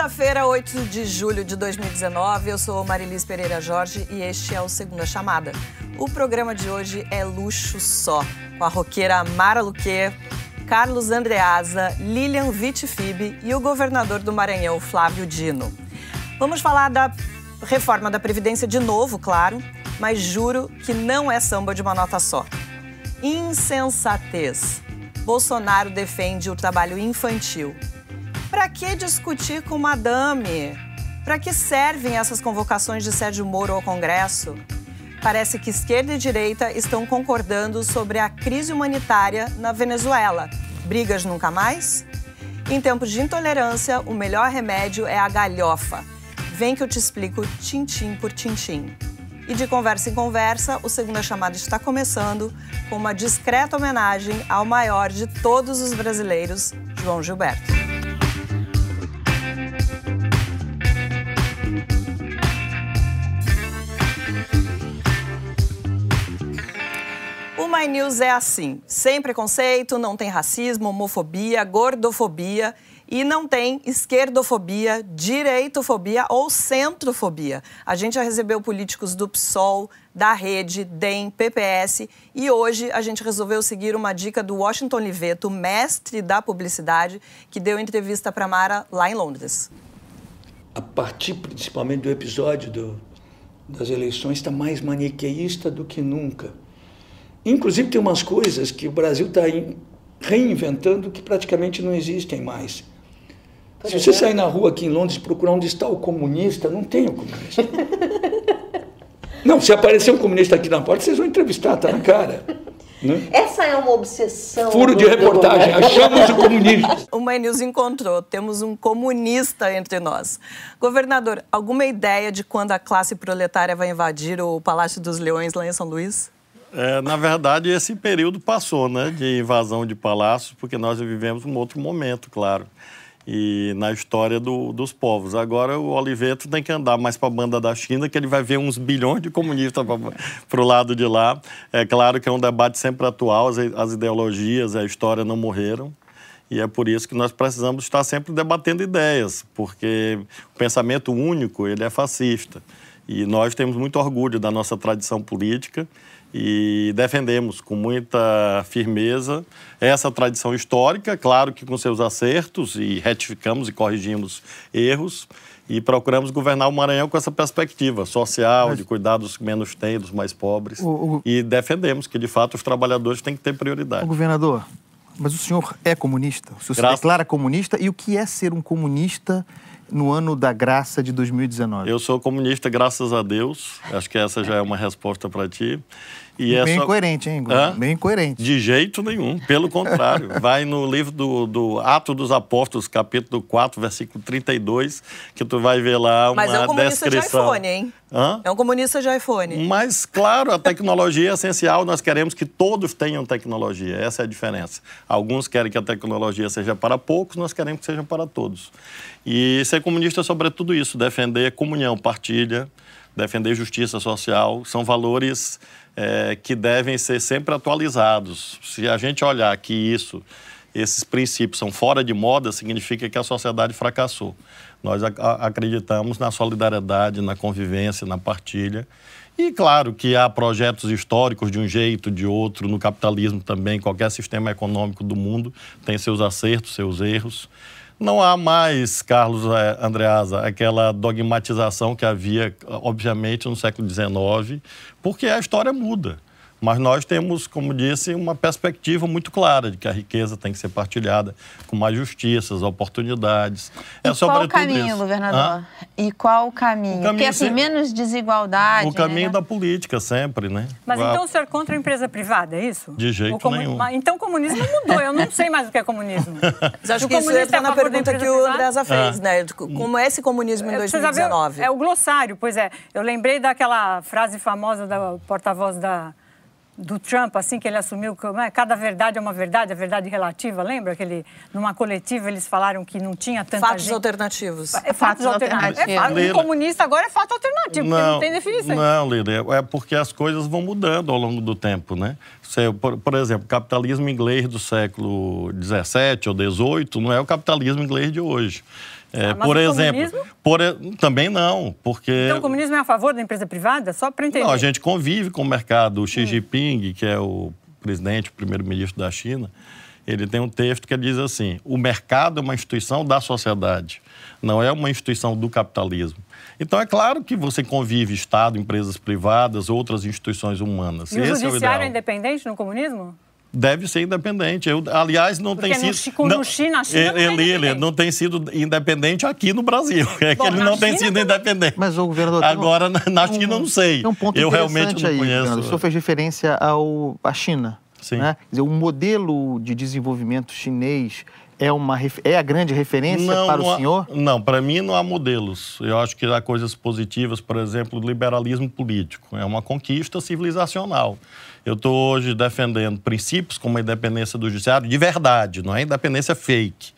Segunda-feira, 8 de julho de 2019, eu sou Marilis Pereira Jorge e este é o Segunda Chamada. O programa de hoje é luxo só, com a roqueira Mara Luque, Carlos Andreasa, Lilian Vitifib e o governador do Maranhão, Flávio Dino. Vamos falar da reforma da Previdência de novo, claro, mas juro que não é samba de uma nota só. Insensatez. Bolsonaro defende o trabalho infantil. Para que discutir com madame? Para que servem essas convocações de Sérgio Moro ao Congresso? Parece que esquerda e direita estão concordando sobre a crise humanitária na Venezuela. Brigas nunca mais? Em tempos de intolerância, o melhor remédio é a galhofa. Vem que eu te explico tintim por tintim. E de conversa em conversa, o Segunda Chamada está começando com uma discreta homenagem ao maior de todos os brasileiros, João Gilberto. My News é assim: sem preconceito, não tem racismo, homofobia, gordofobia e não tem esquerdofobia, direitofobia ou centrofobia. A gente já recebeu políticos do PSOL, da Rede, DEM, PPS e hoje a gente resolveu seguir uma dica do Washington Liveto, mestre da publicidade, que deu entrevista para Mara lá em Londres. A partir principalmente do episódio do, das eleições está mais maniqueísta do que nunca Inclusive, tem umas coisas que o Brasil está reinventando que praticamente não existem mais. Se você sair na rua aqui em Londres e procurar onde está o comunista, não tem o comunista. não, se aparecer um comunista aqui na porta, vocês vão entrevistar, tá na cara. Né? Essa é uma obsessão. Furo de reportagem, achamos o comunista. O My News encontrou, temos um comunista entre nós. Governador, alguma ideia de quando a classe proletária vai invadir o Palácio dos Leões lá em São Luís? É, na verdade, esse período passou, né, de invasão de palácios, porque nós vivemos um outro momento, claro, e na história do, dos povos. Agora o Oliveto tem que andar mais para a banda da China, que ele vai ver uns bilhões de comunistas para o lado de lá. É claro que é um debate sempre atual, as, as ideologias, a história não morreram. E é por isso que nós precisamos estar sempre debatendo ideias, porque o pensamento único ele é fascista. E nós temos muito orgulho da nossa tradição política e defendemos com muita firmeza essa tradição histórica, claro que com seus acertos, e retificamos e corrigimos erros, e procuramos governar o Maranhão com essa perspectiva social, Mas... de cuidar dos que menos têm, dos mais pobres, o, o... e defendemos que, de fato, os trabalhadores têm que ter prioridade. O governador, mas o senhor é comunista? O senhor Graças... se declara comunista? E o que é ser um comunista no ano da graça de 2019? Eu sou comunista, graças a Deus. Acho que essa já é uma resposta para ti. E Bem essa... coerente, hein, Hã? Bem coerente. De jeito nenhum, pelo contrário. Vai no livro do, do Ato dos Apóstolos, capítulo 4, versículo 32, que tu vai ver lá uma Mas é um comunista descrição. de iPhone, hein? Hã? É um comunista de iPhone. Mas, claro, a tecnologia é essencial. Nós queremos que todos tenham tecnologia. Essa é a diferença. Alguns querem que a tecnologia seja para poucos, nós queremos que seja para todos. E ser comunista é sobretudo isso, defender comunhão, partilha, defender justiça social. São valores é, que devem ser sempre atualizados. Se a gente olhar que isso, esses princípios são fora de moda, significa que a sociedade fracassou. Nós acreditamos na solidariedade, na convivência, na partilha. E claro que há projetos históricos de um jeito, de outro, no capitalismo também, qualquer sistema econômico do mundo tem seus acertos, seus erros. Não há mais, Carlos é, Andreasa, aquela dogmatização que havia, obviamente, no século XIX, porque a história muda. Mas nós temos, como disse, uma perspectiva muito clara de que a riqueza tem que ser partilhada com mais justiça, oportunidades. É e é qual o caminho, isso. governador? Hã? E qual o caminho? O caminho Porque, assim, menos desigualdade... O caminho né? da política, sempre, né? Mas então o senhor é contra a empresa privada, é isso? De jeito comun... nenhum. Então o comunismo mudou, eu não sei mais o que é comunismo. Mas acho que isso entra é na pergunta que o Andresa fez, né? Como é esse comunismo em 2019? É o glossário, pois é. Eu lembrei daquela frase famosa da porta-voz da do Trump, assim que ele assumiu, que né, cada verdade é uma verdade, a verdade relativa, lembra que ele, numa coletiva eles falaram que não tinha tanta fatos gente... alternativos. É, fatos, fatos alternativos. alternativos. É, fato, o comunista agora é fato alternativo, não, porque não tem definição. Não, Líder, é porque as coisas vão mudando ao longo do tempo, né? Você, por, por exemplo, o capitalismo inglês do século XVII ou XVIII não é o capitalismo inglês de hoje. É, ah, por exemplo, por, também não, porque... Então o comunismo é a favor da empresa privada? Só para entender. Não, a gente convive com o mercado. O Xi hum. Jinping, que é o presidente, o primeiro-ministro da China, ele tem um texto que diz assim, o mercado é uma instituição da sociedade, não é uma instituição do capitalismo. Então, é claro que você convive Estado, empresas privadas, outras instituições humanas. E o Esse judiciário é, o é independente no comunismo? Deve ser independente. Eu, aliás, não Porque tem sido. No, não, China, China ele, ele não tem sido independente aqui no Brasil. É Bom, que ele não tem sido também. independente. Mas o governador. Agora, um, na China, um, não sei. Tem um ponto eu realmente não aí, conheço. O senhor fez referência ao, à China. Sim. Né? Quer dizer, o modelo de desenvolvimento chinês é, uma, é a grande referência não, para o senhor? não, para mim não há modelos. Eu acho que há coisas positivas, por exemplo, o liberalismo político. É uma conquista civilizacional. Eu estou hoje defendendo princípios como a independência do judiciário de verdade, não é independência fake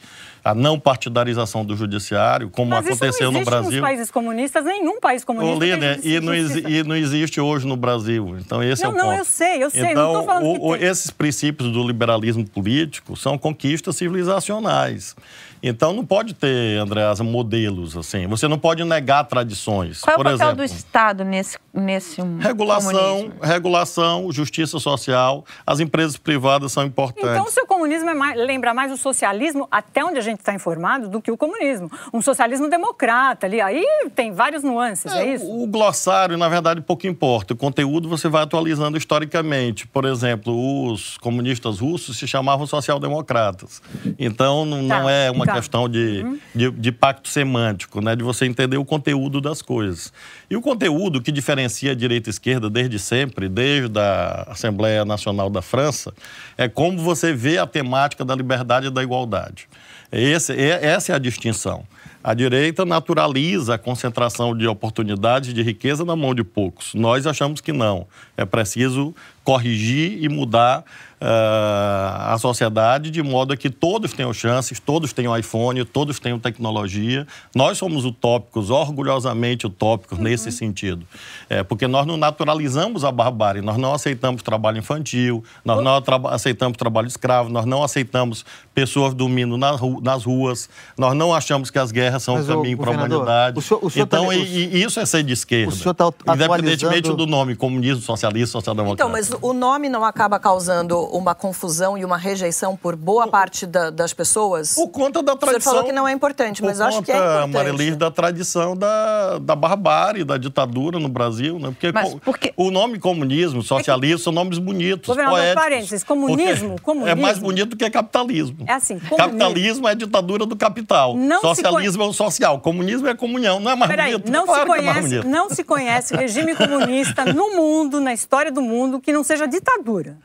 a não partidarização do judiciário, como Mas aconteceu no Brasil. Nos países comunistas, nenhum país comunista. Ô, Línia, e, não e não existe hoje no Brasil. Então, esse não, é o ponto. Não, eu sei, eu sei. Então, não falando o, esses princípios do liberalismo político são conquistas civilizacionais. Então não pode ter, Andreasa, modelos assim. Você não pode negar tradições. Qual é o papel exemplo, do Estado nesse, nesse regulação, comunismo? regulação, justiça social. As empresas privadas são importantes. Então o seu comunismo é mais, lembra mais o socialismo, até onde a gente está informado, do que o comunismo. Um socialismo democrata ali. Aí tem várias nuances, é, é isso? O glossário, na verdade, pouco importa. O conteúdo você vai atualizando historicamente. Por exemplo, os comunistas russos se chamavam social-democratas. Então não, tá. não é uma tá. questão de, uhum. de, de, pacto semântico, né? de você entender o conteúdo das coisas. E o conteúdo que diferencia a direita e a esquerda desde sempre, desde a Assembleia Nacional da França, é como você vê a temática da liberdade e da igualdade. Esse, essa é a distinção. A direita naturaliza a concentração de oportunidades e de riqueza na mão de poucos. Nós achamos que não. É preciso corrigir e mudar uh, a sociedade de modo que todos tenham chances, todos tenham iPhone, todos tenham tecnologia. Nós somos utópicos, orgulhosamente utópicos uhum. nesse sentido. É, porque nós não naturalizamos a barbárie, nós não aceitamos trabalho infantil, nós não tra aceitamos trabalho escravo, nós não aceitamos pessoas dormindo nas, ru nas ruas, nós não achamos que as guerras são Mas, o caminho para a humanidade. O senhor, o senhor então, tá, e, isso é ser de esquerda. Tá independentemente do nome, comunismo, socialismo, social-democrata. Então, mas o nome não acaba causando uma confusão e uma rejeição por boa parte da, das pessoas? Por conta da tradição. O senhor falou que não é importante, mas eu acho que é importante. Marilis, da tradição da, da barbárie, da ditadura no Brasil, né? Porque, mas porque... o nome comunismo, socialismo, é que... são nomes bonitos, Governador, poéticos. parênteses, comunismo, comunismo... É mais bonito do que capitalismo. É assim, comunismo. Capitalismo é ditadura do capital. Não Socialismo é o social. Comunismo é comunhão. Não é mais Peraí, bonito? Não, claro se é conhece, é não se conhece regime comunista no mundo, na história do mundo, que não seja ditadura.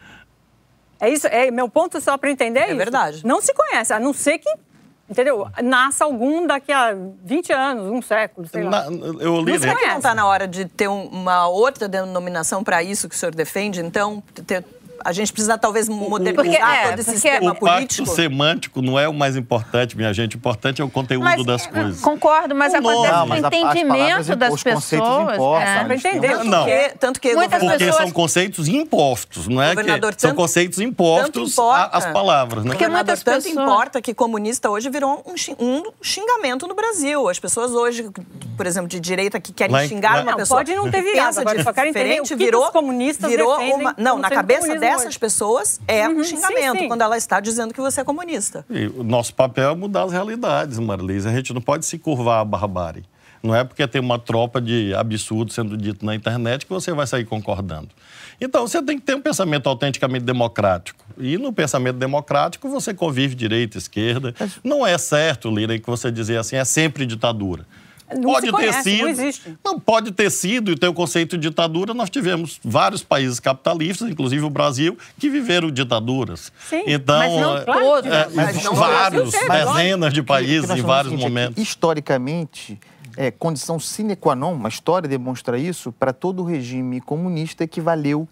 É isso, é meu ponto só para entender é, é verdade. Não se conhece, a não ser que entendeu? Nasça algum daqui a 20 anos, um século, sei lá. Na, eu li, não, será que não está na hora de ter um, uma outra denominação para isso que o senhor defende? Então, ter, a gente precisa talvez modernizar porque, é, todo esse sistema o político. O pacto semântico não é o mais importante, minha gente. O importante é o conteúdo mas, das é, coisas. Concordo, mas o acontece não, mas o entendimento das os pessoas. Impostos, é. Para entender. Não. Tanto que Muitas porque pessoas... são conceitos impostos, não é que tanto, são conceitos impostos às palavras. Né? Porque muitas tanto pessoas... importa que comunista hoje virou um, um xingamento no Brasil. As pessoas hoje, por exemplo, de direita que querem lá, xingar lá, uma pessoa. Pode não ter virado, agora só quero entender o que virou, os comunistas virou uma, Não, na cabeça dessas pessoas é uhum, um xingamento sim, sim. quando ela está dizendo que você é comunista. E o nosso papel é mudar as realidades, Marilisa. A gente não pode se curvar à barbárie. Não é porque tem uma tropa de absurdo sendo dito na internet que você vai sair concordando. Então, você tem que ter um pensamento autenticamente democrático. E no pensamento democrático, você convive direita e esquerda. Não é certo, Lira, que você dizer assim, é sempre ditadura. Não pode ter conhece, sido. Não existe. Não pode ter sido, e tem o conceito de ditadura. Nós tivemos vários países capitalistas, inclusive o Brasil, que viveram ditaduras. Sim, então, mas não todos. É, mas não vários, dezenas de países em vários momentos. historicamente, é condição sine qua non, uma história demonstra isso, para todo regime comunista equivaleu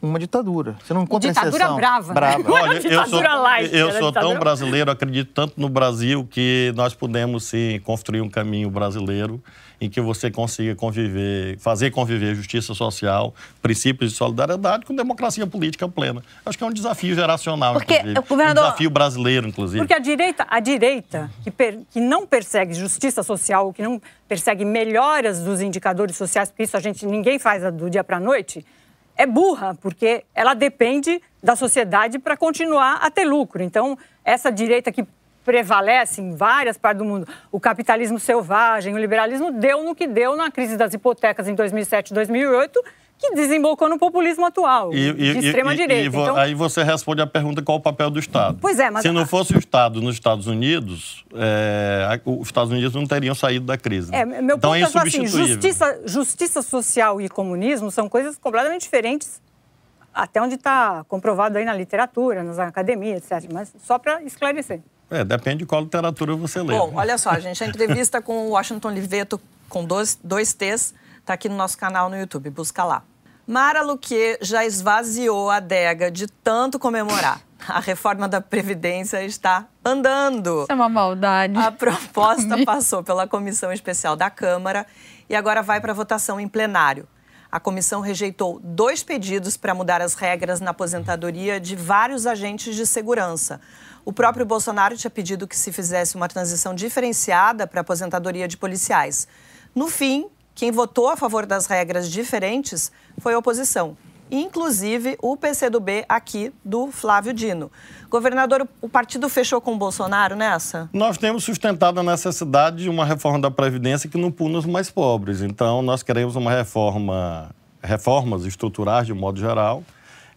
uma ditadura. Você não encontra ditadura exceção. brava. brava. Né? Olha, eu sou, light, eu sou tão brasileiro, acredito tanto no Brasil que nós podemos sim construir um caminho brasileiro em que você consiga conviver, fazer conviver justiça social, princípios de solidariedade com democracia política plena. Acho que é um desafio geracional, Porque, inclusive. Governador... Um desafio brasileiro, inclusive. Porque a direita, a direita que, per, que não persegue justiça social, que não persegue melhoras dos indicadores sociais, porque isso a gente ninguém faz do dia para a noite, é burra, porque ela depende da sociedade para continuar a ter lucro. Então, essa direita que prevalece em várias partes do mundo, o capitalismo selvagem, o liberalismo, deu no que deu na crise das hipotecas em 2007 e 2008, que desembocou no populismo atual, e, de extrema-direita. Então... Aí você responde a pergunta qual o papel do Estado. Pois é, mas... Se não fosse o Estado nos Estados Unidos, é, os Estados Unidos não teriam saído da crise. É, meu então é ponto é, é assim, justiça, justiça social e comunismo são coisas completamente diferentes, até onde está comprovado aí na literatura, nas academias, etc. Mas só para esclarecer. É, depende de qual literatura você lê. Bom, olha só, gente, a entrevista com o Washington Liveto, com dois, dois T's, está aqui no nosso canal no YouTube, busca lá. Mara Luque já esvaziou a adega de tanto comemorar. A reforma da Previdência está andando. Isso é uma maldade. A proposta passou pela Comissão Especial da Câmara e agora vai para votação em plenário. A comissão rejeitou dois pedidos para mudar as regras na aposentadoria de vários agentes de segurança. O próprio Bolsonaro tinha pedido que se fizesse uma transição diferenciada para a aposentadoria de policiais. No fim, quem votou a favor das regras diferentes foi a oposição, inclusive o PCdoB aqui do Flávio Dino. Governador, o partido fechou com o Bolsonaro nessa? Nós temos sustentado a necessidade de uma reforma da Previdência que não puna os mais pobres. Então, nós queremos uma reforma, reformas estruturais de modo geral,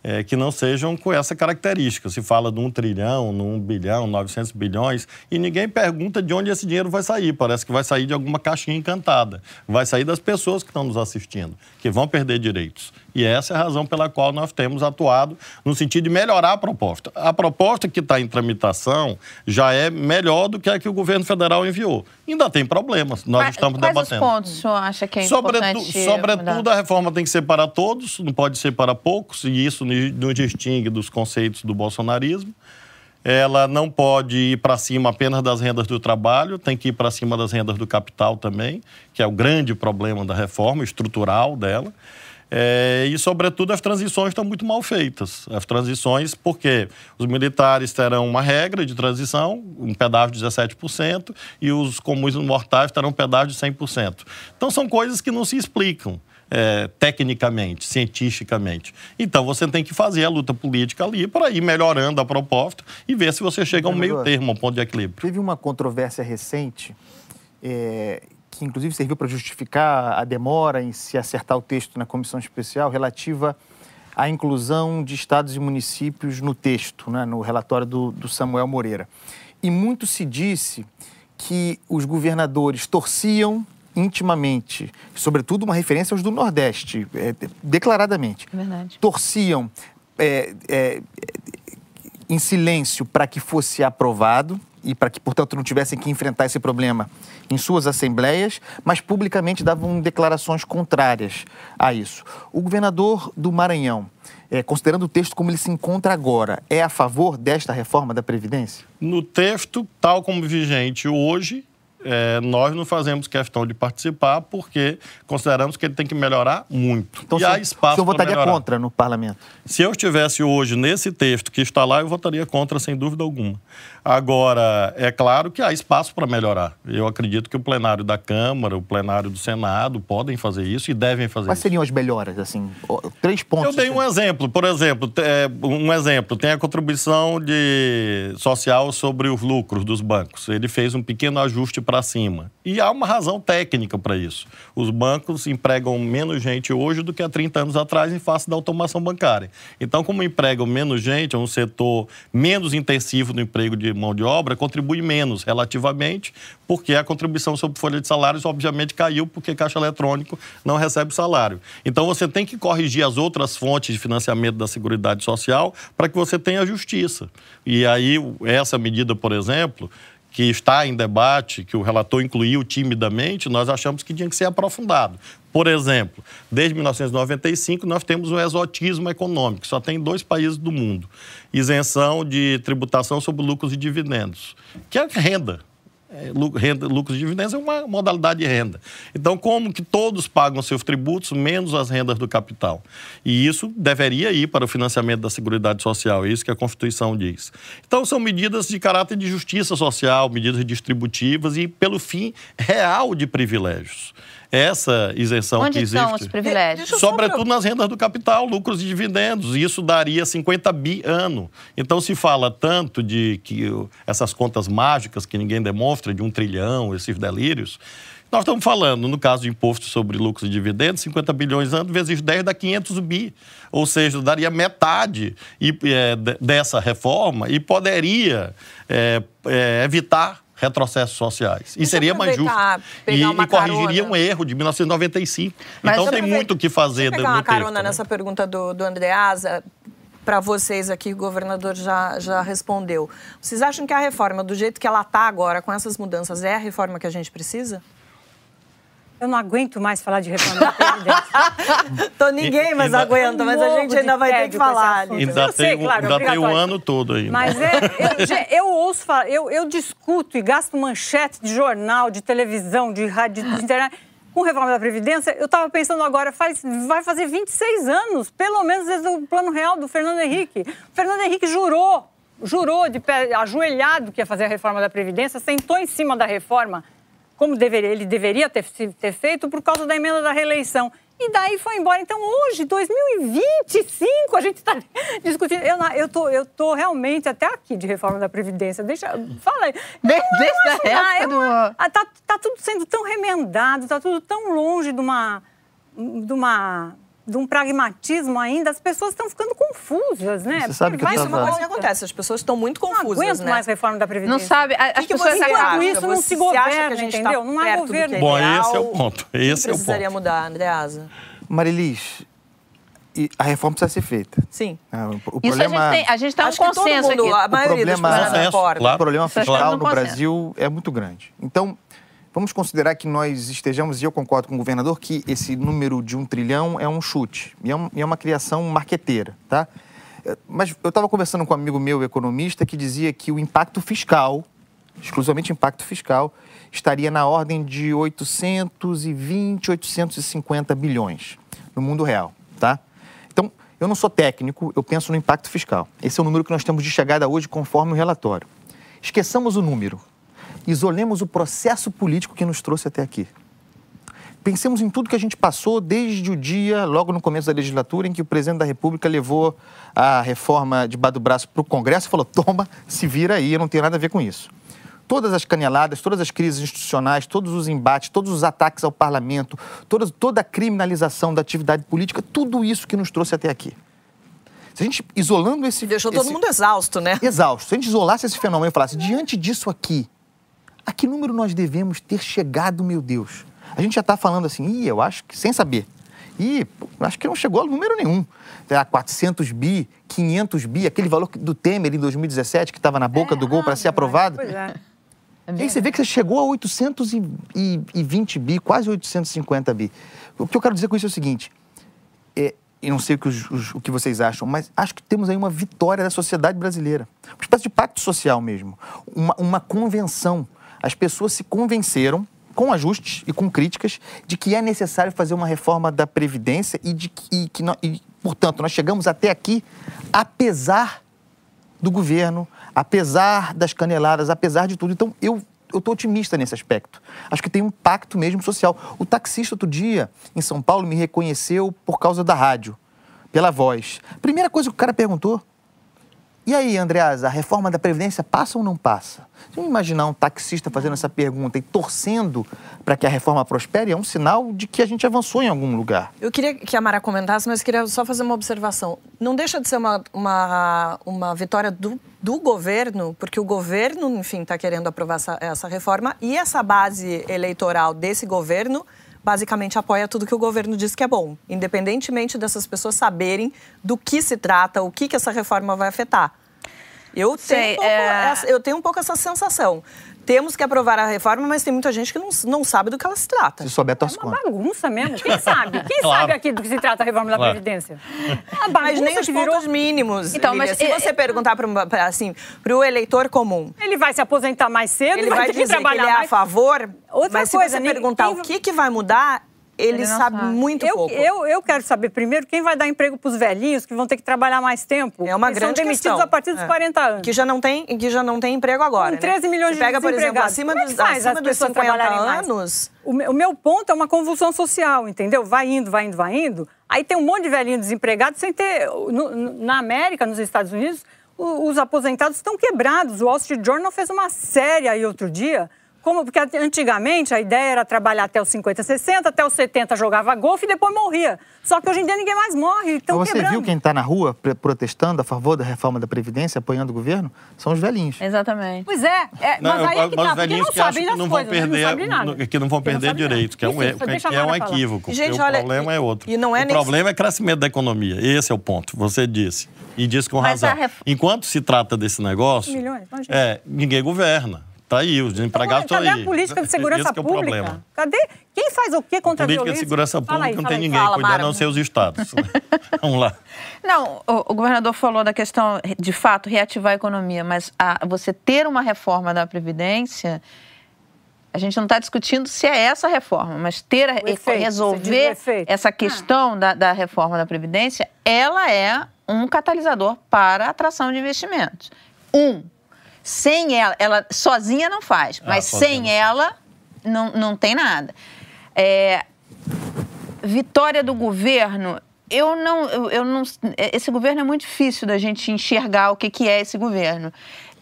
é, que não sejam com essa característica. Se fala de um trilhão, num bilhão, 900 bilhões, e ninguém pergunta de onde esse dinheiro vai sair. Parece que vai sair de alguma caixinha encantada. Vai sair das pessoas que estão nos assistindo, que vão perder direitos. E essa é a razão pela qual nós temos atuado no sentido de melhorar a proposta. A proposta que está em tramitação já é melhor do que a que o governo federal enviou. Ainda tem problemas, nós Mas, estamos quais debatendo. Quais pontos o senhor acha que é importante Sobretudo, a reforma tem que ser para todos, não pode ser para poucos, e isso nos distingue dos conceitos do bolsonarismo. Ela não pode ir para cima apenas das rendas do trabalho, tem que ir para cima das rendas do capital também, que é o grande problema da reforma estrutural dela. É, e, sobretudo, as transições estão muito mal feitas. As transições, porque os militares terão uma regra de transição, um pedágio de 17%, e os comuns mortais terão um pedágio de 100%. Então, são coisas que não se explicam. É, tecnicamente, cientificamente. Então você tem que fazer a luta política ali para ir melhorando a proposta e ver se você chega a um meio termo, um ponto de equilíbrio. Teve uma controvérsia recente é, que inclusive serviu para justificar a demora em se acertar o texto na comissão especial, relativa à inclusão de estados e municípios no texto, né, no relatório do, do Samuel Moreira. E muito se disse que os governadores torciam intimamente, sobretudo uma referência aos do Nordeste, é, declaradamente, Verdade. torciam é, é, em silêncio para que fosse aprovado e para que, portanto, não tivessem que enfrentar esse problema em suas assembleias, mas publicamente davam declarações contrárias a isso. O governador do Maranhão, é, considerando o texto como ele se encontra agora, é a favor desta reforma da Previdência? No texto, tal como vigente hoje, é, nós não fazemos questão de participar porque consideramos que ele tem que melhorar muito. Então, e há espaço senhor votaria melhorar. contra no parlamento? Se eu estivesse hoje nesse texto que está lá, eu votaria contra, sem dúvida alguma. Agora, é claro que há espaço para melhorar. Eu acredito que o plenário da Câmara, o plenário do Senado podem fazer isso e devem fazer Quais isso. Quais seriam as melhoras, assim? Três pontos. Eu dei um exemplo. Por exemplo, é, um exemplo, tem a contribuição de social sobre os lucros dos bancos. Ele fez um pequeno ajuste para cima. E há uma razão técnica para isso. Os bancos empregam menos gente hoje do que há 30 anos atrás em face da automação bancária. Então, como empregam menos gente, é um setor menos intensivo no emprego de mão de obra contribui menos relativamente, porque a contribuição sobre folha de salários obviamente caiu porque caixa eletrônico não recebe salário. Então você tem que corrigir as outras fontes de financiamento da Seguridade Social para que você tenha justiça. E aí essa medida, por exemplo, que está em debate, que o relator incluiu timidamente, nós achamos que tinha que ser aprofundado. Por exemplo, desde 1995 nós temos o exotismo econômico, só tem dois países do mundo. Isenção de tributação sobre lucros e dividendos, que é renda. É, renda, lucros e dividendos é uma modalidade de renda. Então, como que todos pagam seus tributos, menos as rendas do capital? E isso deveria ir para o financiamento da Seguridade Social, é isso que a Constituição diz. Então, são medidas de caráter de justiça social, medidas distributivas e pelo fim real de privilégios essa isenção Onde que existe. Onde estão os privilégios? Sobretudo nas rendas do capital, lucros e dividendos. E isso daria 50 bi ano. Então se fala tanto de que essas contas mágicas que ninguém demonstra, de um trilhão, esses delírios. Nós estamos falando, no caso de imposto sobre lucros e dividendos, 50 bilhões ano vezes 10 dá 500 bi. Ou seja, daria metade é, dessa reforma e poderia é, é, evitar retrocessos sociais. E seria mais justo. E, e, corrigiria um erro de 1995. Mas então tem muito o que fazer dentro pegar uma carona né? nessa pergunta do, do Andreasa, para vocês aqui, o governador já, já respondeu. Vocês acham que a reforma, do jeito que ela está agora, com essas mudanças, é a reforma que a gente precisa? Eu não aguento mais falar de reforma da Previdência. Tô ninguém mais ainda, aguenta, mas a gente ainda vai ter que falar. Ainda tem, sei, claro, ainda tem um ano todo ainda. Mas é, eu, eu, ouço falar, eu, eu discuto e gasto manchete de jornal, de televisão, de rádio, de internet com reforma da Previdência, eu estava pensando agora, faz, vai fazer 26 anos, pelo menos desde o plano real do Fernando Henrique. O Fernando Henrique jurou, jurou de pé ajoelhado que ia fazer a reforma da Previdência, sentou em cima da reforma como deveria, ele deveria ter, ter feito por causa da emenda da reeleição. E daí foi embora. Então, hoje, 2025, a gente está discutindo. Eu, eu, tô, eu tô realmente até aqui de reforma da Previdência. Deixa. Fala aí. Desde a época do... Ah, tá, tá tudo sendo tão remendado, tá tudo tão longe de uma. De uma de um pragmatismo ainda, as pessoas estão ficando confusas, né? Você sabe que vai, uma coisa que acontece, as pessoas estão muito confusas, não aguento né? mais reforma da Previdência. Não sabe, as que pessoas... Que enquanto isso não se governa, tá entendeu? Tá não há governo. É Bom, esse é o ponto. Esse é o precisaria ponto. mudar, Andreasa? Marilis, a reforma precisa ser feita. Sim. Ah, o Isso problema... a gente tem, um consenso mundo, aqui. A maioria o problema, das pessoas claro. O problema fiscal no Brasil é muito grande. Então, Vamos considerar que nós estejamos, e eu concordo com o governador, que esse número de um trilhão é um chute, e é, um, é uma criação marqueteira, tá? É, mas eu estava conversando com um amigo meu, economista, que dizia que o impacto fiscal, exclusivamente impacto fiscal, estaria na ordem de 820, 850 bilhões no mundo real, tá? Então, eu não sou técnico, eu penso no impacto fiscal. Esse é o número que nós temos de chegada hoje, conforme o relatório. Esqueçamos o número isolemos o processo político que nos trouxe até aqui. Pensemos em tudo que a gente passou desde o dia, logo no começo da legislatura, em que o presidente da República levou a reforma de do braço para o Congresso e falou: toma, se vira aí, eu não tenho nada a ver com isso. Todas as caneladas, todas as crises institucionais, todos os embates, todos os ataques ao parlamento, toda, toda a criminalização da atividade política, tudo isso que nos trouxe até aqui. Se a gente isolando esse. Deixou esse, todo mundo exausto, né? Exausto. Se a gente isolasse esse fenômeno e falasse, diante disso aqui, a que número nós devemos ter chegado, meu Deus? A gente já está falando assim, ih, eu acho que sem saber. E acho que não chegou a número nenhum. A 400 bi, 500 bi, aquele valor do Temer em 2017, que estava na boca é, do gol para ser aprovado. Pois é. É e aí você vê que você chegou a 820 bi, quase 850 bi. O que eu quero dizer com isso é o seguinte: é, eu não sei o que, os, os, o que vocês acham, mas acho que temos aí uma vitória da sociedade brasileira. Uma espécie de pacto social mesmo. Uma, uma convenção as pessoas se convenceram, com ajustes e com críticas, de que é necessário fazer uma reforma da Previdência e de que, que e, portanto, nós chegamos até aqui apesar do governo, apesar das caneladas, apesar de tudo. Então, eu eu estou otimista nesse aspecto. Acho que tem um pacto mesmo social. O taxista, outro dia, em São Paulo, me reconheceu por causa da rádio, pela voz. Primeira coisa que o cara perguntou: e aí, Andreas, a reforma da Previdência passa ou não passa? Se eu imaginar um taxista fazendo essa pergunta e torcendo para que a reforma prospere, é um sinal de que a gente avançou em algum lugar. Eu queria que a Mara comentasse, mas queria só fazer uma observação. Não deixa de ser uma, uma, uma vitória do, do governo, porque o governo, enfim, está querendo aprovar essa, essa reforma e essa base eleitoral desse governo basicamente apoia tudo que o governo diz que é bom, independentemente dessas pessoas saberem do que se trata, o que, que essa reforma vai afetar. Eu, Sei, tenho um pouco, é... eu tenho um pouco essa sensação temos que aprovar a reforma, mas tem muita gente que não, não sabe do que ela se trata. Se souber, é uma bagunça mesmo. Quem sabe? Quem claro. sabe aqui do que se trata a reforma da claro. Previdência? É mas nem os virou... pontos mínimos. Então, mas se você perguntar para assim, o eleitor comum... Ele vai se aposentar mais cedo, ele vai, vai dizer que, que ele é a favor, Outra mas coisa, se você perguntar o que, que vai mudar, ele, ele sabe, sabe, muito eu, pouco. Eu, eu quero saber primeiro quem vai dar emprego para os velhinhos que vão ter que trabalhar mais tempo. É uma grande são demitidos questão. a partir dos é. 40 anos. Que já não tem, que já não tem emprego agora. Com 13 né? milhões Você de pega, por exemplo, acima dos, acima dos 50 anos. O, o meu ponto é uma convulsão social, entendeu? Vai indo, vai indo, vai indo. Aí tem um monte de velhinho desempregado sem ter. No, na América, nos Estados Unidos, os aposentados estão quebrados. O Wall Street Journal fez uma série aí outro dia como, porque antigamente a ideia era trabalhar até os 50, 60, até os 70 jogava golfe e depois morria. Só que hoje em dia ninguém mais morre. Então você quebrando. viu quem está na rua protestando a favor da reforma da Previdência, apoiando o governo? São os velhinhos. Exatamente. Pois é, é não, mas aí é que mas tá, velhinhos não que acham que não vão coisas, perder, não que não vão perder direitos, que é um, que é um equívoco. Gente, olha, o problema é outro. E não é o problema é crescimento da economia. Esse é o ponto, você disse. E disse com razão. Ref... Enquanto se trata desse negócio, Milhões, é, ninguém governa. Tá aí, os desempregados estão aí. Cadê a política de segurança Esse é pública? problema. Cadê? Quem faz o quê contra a, a política de segurança pública aí, não tem aí. ninguém Fala, cuidando, não ser os estados. Vamos lá. Não, o, o, governador falou da questão, de fato, reativar a economia, mas a, você ter uma reforma da Previdência... A gente não está discutindo se é essa reforma, mas ter a, efeito, resolver essa ah. questão ah. da, da reforma da Previdência, ela é um catalisador para a atração de investimentos. Um, sem ela, ela sozinha não faz, ah, mas sem ela não, não tem nada. É, vitória do governo, eu não, eu, eu, não. Esse governo é muito difícil da gente enxergar o que, que é esse governo.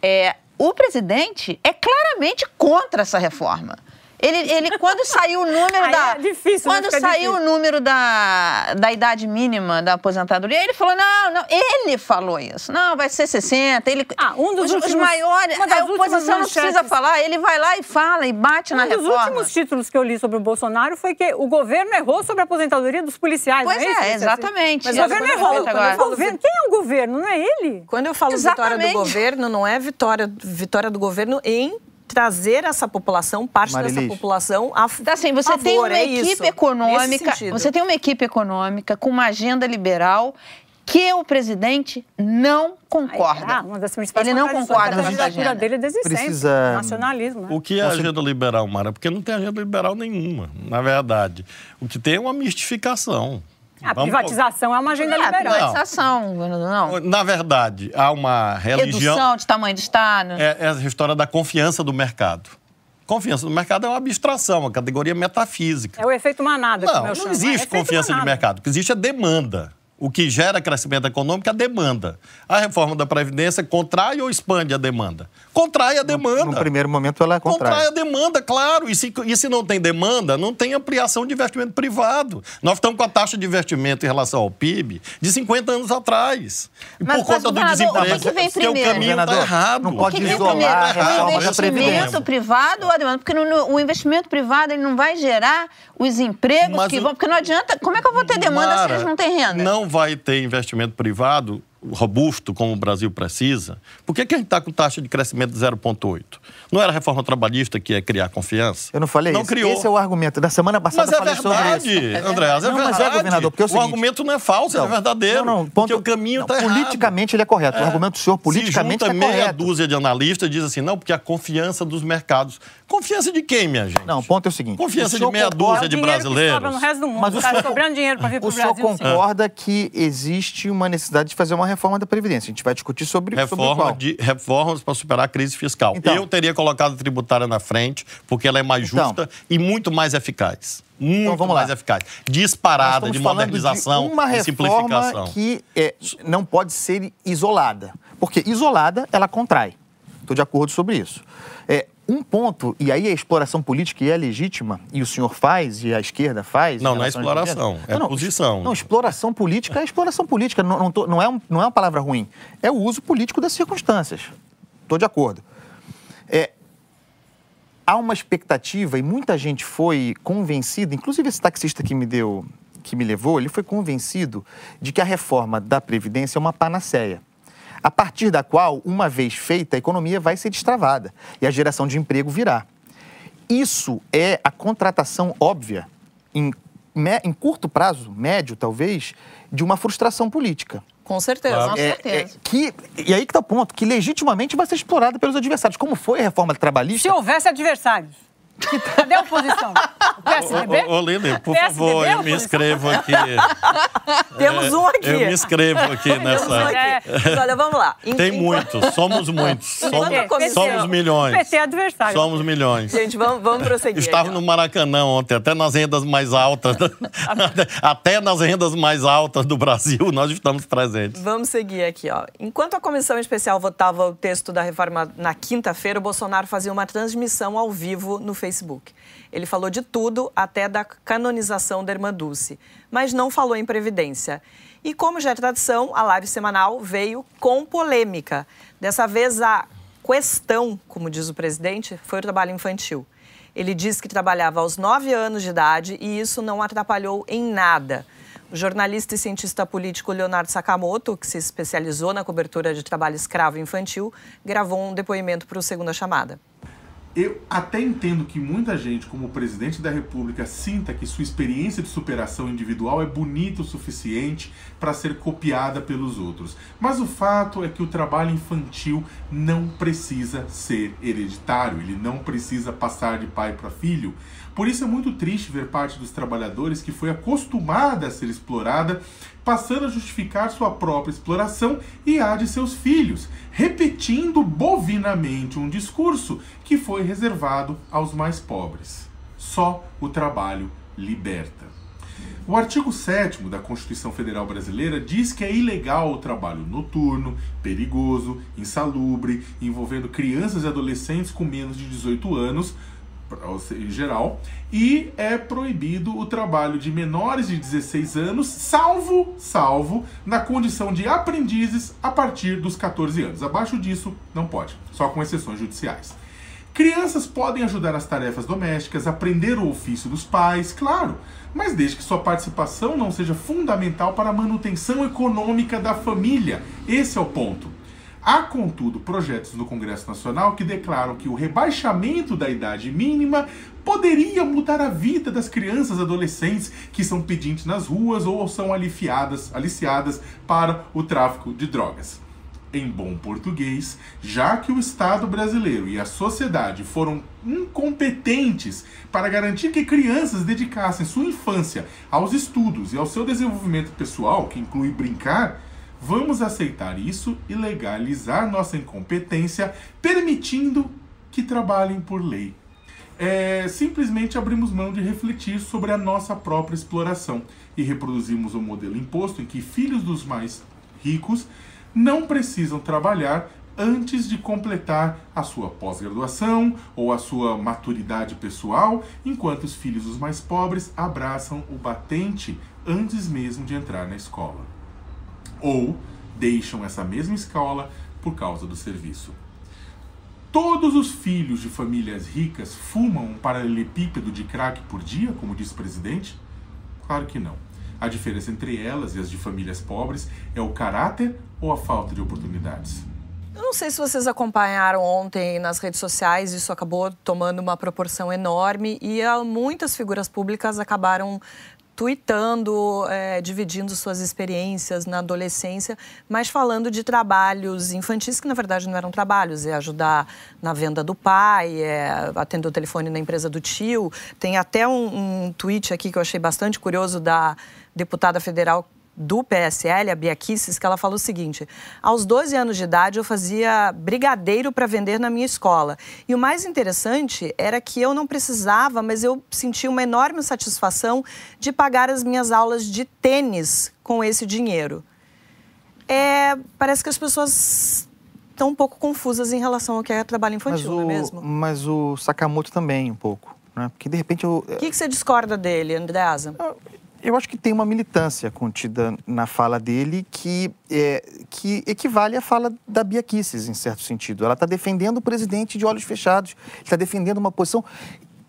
É, o presidente é claramente contra essa reforma. Ele, ele quando saiu o número Aí da. É difícil, quando saiu difícil. o número da, da idade mínima da aposentadoria, ele falou: não, não, ele falou isso. Não, vai ser 60. Ele, ah, um dos os, últimos, os maiores. A oposição não precisa falar, ele vai lá e fala e bate um na reforma. Um dos últimos títulos que eu li sobre o Bolsonaro foi que o governo errou sobre a aposentadoria dos policiais. Pois é, é, exatamente. Mas o governo errou. Agora. Governo, quem é o governo? Não é ele? Quando eu falo exatamente. vitória do governo, não é vitória, vitória do governo em trazer essa população, parte Marilis. dessa população a então, assim, você favor, tem uma é equipe isso, econômica, você tem uma equipe econômica com uma agenda liberal que o presidente não concorda. Ah, uma das Ele não concorda com a candidatura dele desde Precisa... nacionalismo. Né? O que é agenda liberal, Mara? Porque não tem agenda liberal nenhuma, na verdade. O que tem é uma mistificação. A Vamos... privatização é uma agenda é, liberal. privatização, não. Na verdade, há uma religião... Redução de tamanho de Estado. É, é a história da confiança do mercado. Confiança do mercado é uma abstração, uma categoria metafísica. É o efeito manada, não, Não chamo. existe é confiança de mercado. O que existe é demanda. O que gera crescimento econômico é a demanda. A reforma da Previdência contrai ou expande a demanda? Contrai a demanda. No, no primeiro momento ela contrai. Contrai a demanda, claro. E se, e se não tem demanda, não tem ampliação de investimento privado. Nós estamos com a taxa de investimento em relação ao PIB de 50 anos atrás. E mas, por conta do desemprego, o que vem primeiro? o caminho está errado. Não pode isolar a reforma da Previdência. O investimento privado ou a demanda? Porque no, no, o investimento privado ele não vai gerar os empregos mas que vão... Porque não adianta... Como é que eu vou ter demanda Mara, se eles não têm renda? Não vai ter investimento privado robusto como o Brasil precisa, por que, que a gente está com taxa de crescimento de 0,8? Não era a reforma trabalhista que ia criar confiança? Eu não falei não isso. Criou. Esse é o argumento. Da semana passada mas é verdade, sobre isso. André, é, é, não, verdade. Mas é, governador, porque é o, seguinte, o argumento não é falso, não, é verdadeiro. Não, não, ponto, porque o caminho está errado. Politicamente ele é correto. É. O argumento do senhor politicamente está correto. meia dúzia de analistas diz assim, não, porque a confiança dos mercados. Confiança de quem, minha gente? Não, o ponto é o seguinte. Confiança de meia dúzia de brasileiros. no resto do mundo. Mas está sobrando dinheiro para vir para o Brasil. O senhor concorda que existe uma necessidade de fazer uma reforma da Previdência? A gente vai discutir sobre, Reforma sobre de Reformas para superar a crise fiscal. Então, Eu teria colocado a tributária na frente, porque ela é mais então, justa e muito mais eficaz. Muito então, mais lá. eficaz. Disparada de modernização de uma e simplificação. que é, não pode ser isolada. Porque isolada, ela contrai. Estou de acordo sobre isso. É, um ponto, e aí a exploração política é legítima, e o senhor faz, e a esquerda faz. Não, não é exploração, é não, posição. Não, exploração política é exploração política, não, não, tô, não, é um, não é uma palavra ruim. É o uso político das circunstâncias. Estou de acordo. É, há uma expectativa, e muita gente foi convencida, inclusive esse taxista que me deu, que me levou, ele foi convencido de que a reforma da Previdência é uma panaceia. A partir da qual, uma vez feita, a economia vai ser destravada e a geração de emprego virá. Isso é a contratação óbvia, em, em curto prazo, médio talvez, de uma frustração política. Com certeza. Claro. Com é, certeza. É, que, e aí que está o ponto, que legitimamente vai ser explorada pelos adversários. Como foi a reforma trabalhista? Se houvesse adversários. Cadê a oposição? O PSDB? Ô, ô, Lili, por PSDB favor, eu me inscrevo aqui. Temos um aqui. Eu me inscrevo aqui nessa. Um aqui. Mas olha, vamos lá. Tem muitos, somos muitos. Somos, somos milhões. PT adversário. Somos milhões. Gente, vamos, vamos prosseguir. Estava no Maracanã ontem, até nas rendas mais altas. até nas rendas mais altas do Brasil, nós estamos presentes. Vamos seguir aqui, ó. Enquanto a comissão especial votava o texto da reforma na quinta-feira, o Bolsonaro fazia uma transmissão ao vivo no Facebook Facebook. Ele falou de tudo, até da canonização da Irmã Dulce, mas não falou em Previdência. E como já é tradição, a live semanal veio com polêmica. Dessa vez, a questão, como diz o presidente, foi o trabalho infantil. Ele disse que trabalhava aos nove anos de idade e isso não atrapalhou em nada. O jornalista e cientista político Leonardo Sakamoto, que se especializou na cobertura de trabalho escravo infantil, gravou um depoimento para o Segunda Chamada. Eu até entendo que muita gente, como presidente da República, sinta que sua experiência de superação individual é bonita o suficiente para ser copiada pelos outros. Mas o fato é que o trabalho infantil não precisa ser hereditário, ele não precisa passar de pai para filho. Por isso é muito triste ver parte dos trabalhadores que foi acostumada a ser explorada passando a justificar sua própria exploração e a de seus filhos, repetindo bovinamente um discurso que foi reservado aos mais pobres. Só o trabalho liberta. O artigo 7 da Constituição Federal Brasileira diz que é ilegal o trabalho noturno, perigoso, insalubre, envolvendo crianças e adolescentes com menos de 18 anos, em geral, e é proibido o trabalho de menores de 16 anos, salvo, salvo, na condição de aprendizes a partir dos 14 anos. Abaixo disso, não pode, só com exceções judiciais. Crianças podem ajudar nas tarefas domésticas, aprender o ofício dos pais, claro, mas desde que sua participação não seja fundamental para a manutenção econômica da família. Esse é o ponto. Há, contudo, projetos no Congresso Nacional que declaram que o rebaixamento da idade mínima poderia mudar a vida das crianças e adolescentes que são pedintes nas ruas ou são aliciadas, aliciadas para o tráfico de drogas. Em bom português, já que o Estado brasileiro e a sociedade foram incompetentes para garantir que crianças dedicassem sua infância aos estudos e ao seu desenvolvimento pessoal, que inclui brincar, Vamos aceitar isso e legalizar nossa incompetência, permitindo que trabalhem por lei. É, simplesmente abrimos mão de refletir sobre a nossa própria exploração e reproduzimos um modelo imposto em que filhos dos mais ricos não precisam trabalhar antes de completar a sua pós-graduação ou a sua maturidade pessoal, enquanto os filhos dos mais pobres abraçam o batente antes mesmo de entrar na escola ou deixam essa mesma escola por causa do serviço. Todos os filhos de famílias ricas fumam um paralelepípedo de crack por dia, como disse o presidente? Claro que não. A diferença entre elas e as de famílias pobres é o caráter ou a falta de oportunidades. Eu não sei se vocês acompanharam ontem nas redes sociais, isso acabou tomando uma proporção enorme e muitas figuras públicas acabaram tweetando, é, dividindo suas experiências na adolescência, mas falando de trabalhos infantis que na verdade não eram trabalhos, é ajudar na venda do pai, é atender o telefone na empresa do tio. Tem até um, um tweet aqui que eu achei bastante curioso da deputada federal do PSL, a Bia Kisses, que ela falou o seguinte: aos 12 anos de idade eu fazia brigadeiro para vender na minha escola. E o mais interessante era que eu não precisava, mas eu sentia uma enorme satisfação de pagar as minhas aulas de tênis com esse dinheiro. É, parece que as pessoas estão um pouco confusas em relação ao que é trabalho infantil, o, não é mesmo? Mas o Sakamoto também, um pouco. Né? Porque de repente eu. O que, que você discorda dele, Andreasa? Eu acho que tem uma militância contida na fala dele que, é, que equivale à fala da Bia Kicis, em certo sentido. Ela está defendendo o presidente de olhos fechados, está defendendo uma posição.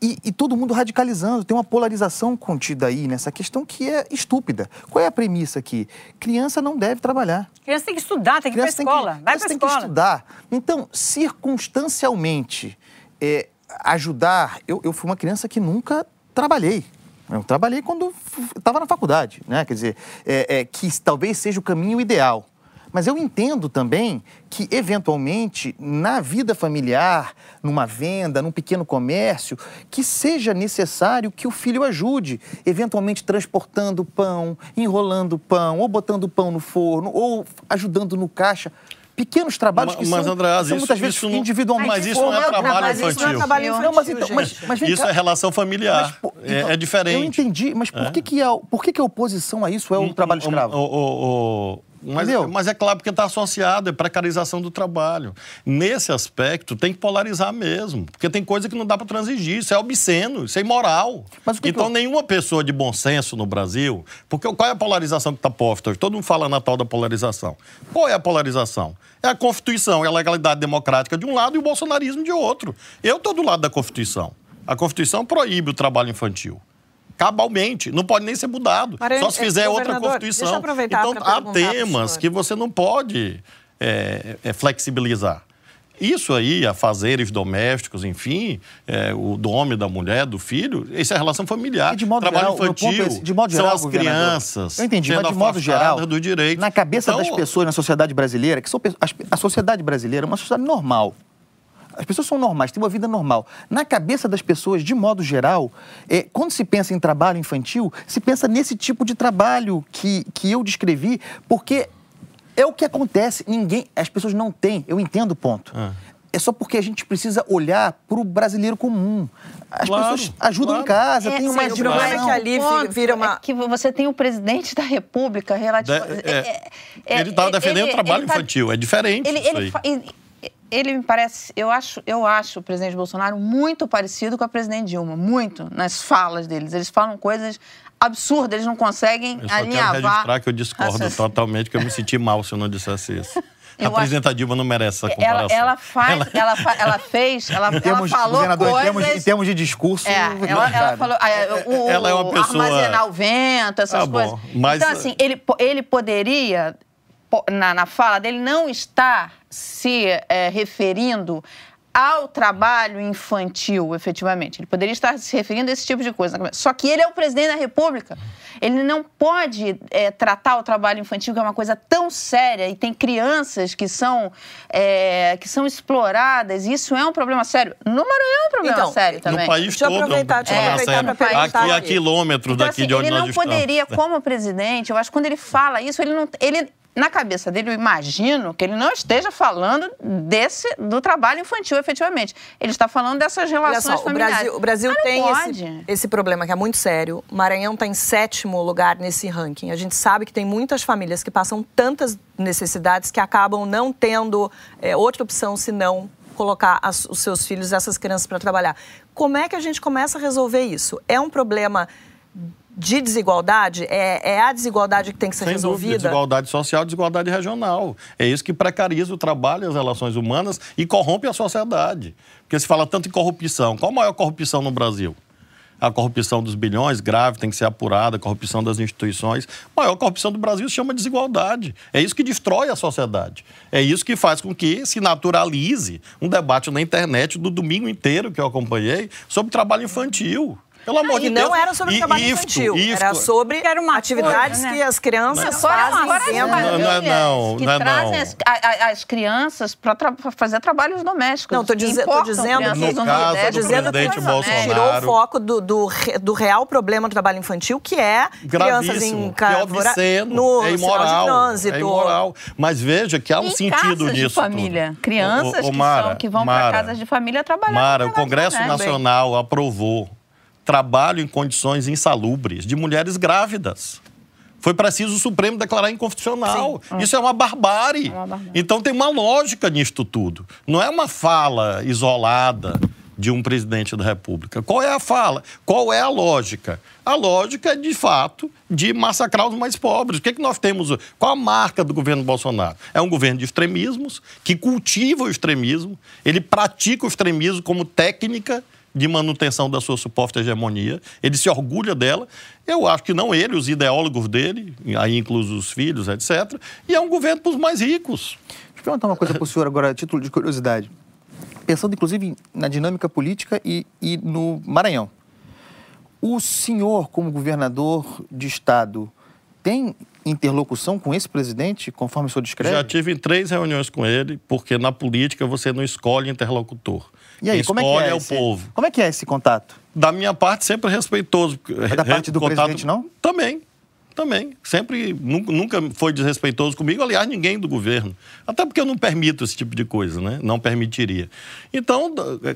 e, e, todo mundo radicalizando. Tem uma polarização contida aí nessa questão que é estúpida. Qual é a premissa aqui? Criança não deve trabalhar. Criança tem que estudar, tem que ir para a escola. Que, Vai para a escola. tem que estudar. Então, circunstancialmente, é, ajudar... Eu, eu fui uma criança que nunca trabalhei. Eu trabalhei quando estava na faculdade, né? Quer dizer, é, é, que talvez seja o caminho ideal. Mas eu entendo também que, eventualmente, na vida familiar, numa venda, num pequeno comércio, que seja necessário que o filho ajude, eventualmente transportando pão, enrolando pão, ou botando pão no forno, ou ajudando no caixa pequenos trabalhos que mas, são, André, são muitas isso, vezes isso não, individualmente. Mas isso não é trabalho mas infantil. Isso não é trabalho infantil, não, mas, então, mas, mas isso cá. é relação familiar. Mas, é, então, é, diferente. Eu entendi, mas por, é. que, que, a, por que, que a oposição a isso é o um, trabalho escravo? Um, um, mas, mas, é claro porque está associado, é precarização do trabalho. Nesse aspecto, tem que polarizar mesmo. Porque tem coisa que não dá para transigir. Isso é obsceno, isso é imoral. Então, eu... nenhuma pessoa de bom senso no Brasil. Porque qual é a polarização que está posta hoje? Todo mundo fala na tal da polarização. Qual é a polarização? É a Constituição, é a legalidade democrática de um lado e o bolsonarismo de outro. Eu estou do lado da Constituição. A Constituição proíbe o trabalho infantil cabalmente, não pode nem ser mudado, Maranhão, só se fizer outra Constituição. então, há temas que você não pode é, é, flexibilizar. Isso aí, afazeres domésticos, enfim, é, o do homem, da mulher, do filho, isso é relação familiar. E de modo Trabalho geral, infantil, é de modo geral, são as crianças. Eu entendi, mas de modo geral, do direito. na cabeça então, das pessoas na sociedade brasileira, que são, a sociedade brasileira é uma sociedade normal. As pessoas são normais, têm uma vida normal. Na cabeça das pessoas, de modo geral, é, quando se pensa em trabalho infantil, se pensa nesse tipo de trabalho que, que eu descrevi, porque é o que acontece. Ninguém, as pessoas não têm. Eu entendo o ponto. Ah. É só porque a gente precisa olhar para o brasileiro comum. As claro, pessoas ajudam claro. em casa, é, tem uma sim, O problema é que ali vira uma... É que você tem o presidente da República relativo... É, é, é, ele está defendendo o trabalho tá infantil, é diferente ele, ele, ele me parece, eu acho, eu acho o presidente Bolsonaro muito parecido com a presidente Dilma, muito nas falas deles. Eles falam coisas absurdas, eles não conseguem eu só alinhavar. Quero registrar que eu discordo totalmente, que eu me senti mal se eu não dissesse isso. Eu a presidenta Dilma não merece essa comparação. Ela, ela faz, ela... Ela, ela, fez, ela, em termos, ela falou coisas... Em termos, em termos, de discurso... É, ela, ela falou... O, ela é uma pessoa... Armazenar o vento, essas ah, coisas. Bom, mas... Então, assim, ele, ele poderia na, na fala dele, não está se é, referindo ao trabalho infantil, efetivamente. Ele poderia estar se referindo a esse tipo de coisa. Só que ele é o presidente da República. Ele não pode é, tratar o trabalho infantil, que é uma coisa tão séria, e tem crianças que são, é, que são exploradas. Isso é um problema sério. No Maranhão é um problema então, sério também. No país deixa todo aproveitar, é um problema sério. Aqui, a quilômetros então, daqui assim, de onde nós estamos. Ele não poderia, como presidente, eu acho que quando ele fala isso, ele não... Ele, na cabeça dele, eu imagino que ele não esteja falando desse do trabalho infantil, efetivamente. Ele está falando dessas relações só, familiares. O Brasil, o Brasil tem esse, esse, problema que é muito sério. Maranhão está em sétimo lugar nesse ranking. A gente sabe que tem muitas famílias que passam tantas necessidades que acabam não tendo é, outra opção senão colocar as, os seus filhos, essas crianças para trabalhar. Como é que a gente começa a resolver isso? É um problema de desigualdade? É, é, a desigualdade que tem que ser Sem resolvida? Dúvida, desigualdade social, desigualdade regional. É isso que precariza o trabalho e as relações humanas e corrompe a sociedade. Porque se fala tanto em corrupção. Qual a maior corrupção no Brasil? A corrupção dos bilhões, grave, tem que ser apurada, a corrupção das instituições. A maior corrupção do Brasil se chama desigualdade. É isso que destrói a sociedade. É isso que faz com que se naturalize um debate na internet do domingo inteiro que eu acompanhei sobre trabalho infantil. Pelo amor ah, de e Deus. não era sobre trabalho infantil, era sobre era uma atividades coisa, né? que as crianças não, fazem dentro. Não, não, não, que não, trazem as, as, crianças para tra fazer trabalhos domésticos. Não, estou diz, dizendo que, no caso do dizendo presidente Bolsonaro, tirou o foco do, do, do, real problema do trabalho infantil, que é crianças em que é no é imoral, trânsito. É imoral. Mas veja que há um em sentido casas nisso. De família. Tudo. Crianças o, o, o Mara, que, que vão para casas de família trabalhar. Mara, o Congresso Nacional aprovou trabalho em condições insalubres de mulheres grávidas. Foi preciso o Supremo declarar inconstitucional. Sim. Isso é uma barbárie. é uma barbárie. Então tem uma lógica nisto tudo. Não é uma fala isolada de um presidente da República. Qual é a fala? Qual é a lógica? A lógica é, de fato, de massacrar os mais pobres. O que, é que nós temos? Qual a marca do governo Bolsonaro? É um governo de extremismos, que cultiva o extremismo, ele pratica o extremismo como técnica de manutenção da sua suposta hegemonia. Ele se orgulha dela. Eu acho que não ele, os ideólogos dele, aí incluso os filhos, etc. E é um governo para os mais ricos. Deixa eu perguntar uma coisa para o senhor agora, a título de curiosidade. Pensando, inclusive, na dinâmica política e, e no Maranhão. O senhor, como governador de Estado, tem interlocução com esse presidente, conforme o senhor descreve? Já tive três reuniões com ele, porque na política você não escolhe interlocutor. E aí, Quem como é que é, é, esse, o povo. Como é que é esse contato? Da minha parte, sempre respeitoso. Da parte do Contato- presidente, não? Também. Também. Sempre, nu- nunca foi desrespeitoso comigo, aliás, ninguém do governo. Até porque eu não permito esse tipo de coisa, né? Não permitiria. Então,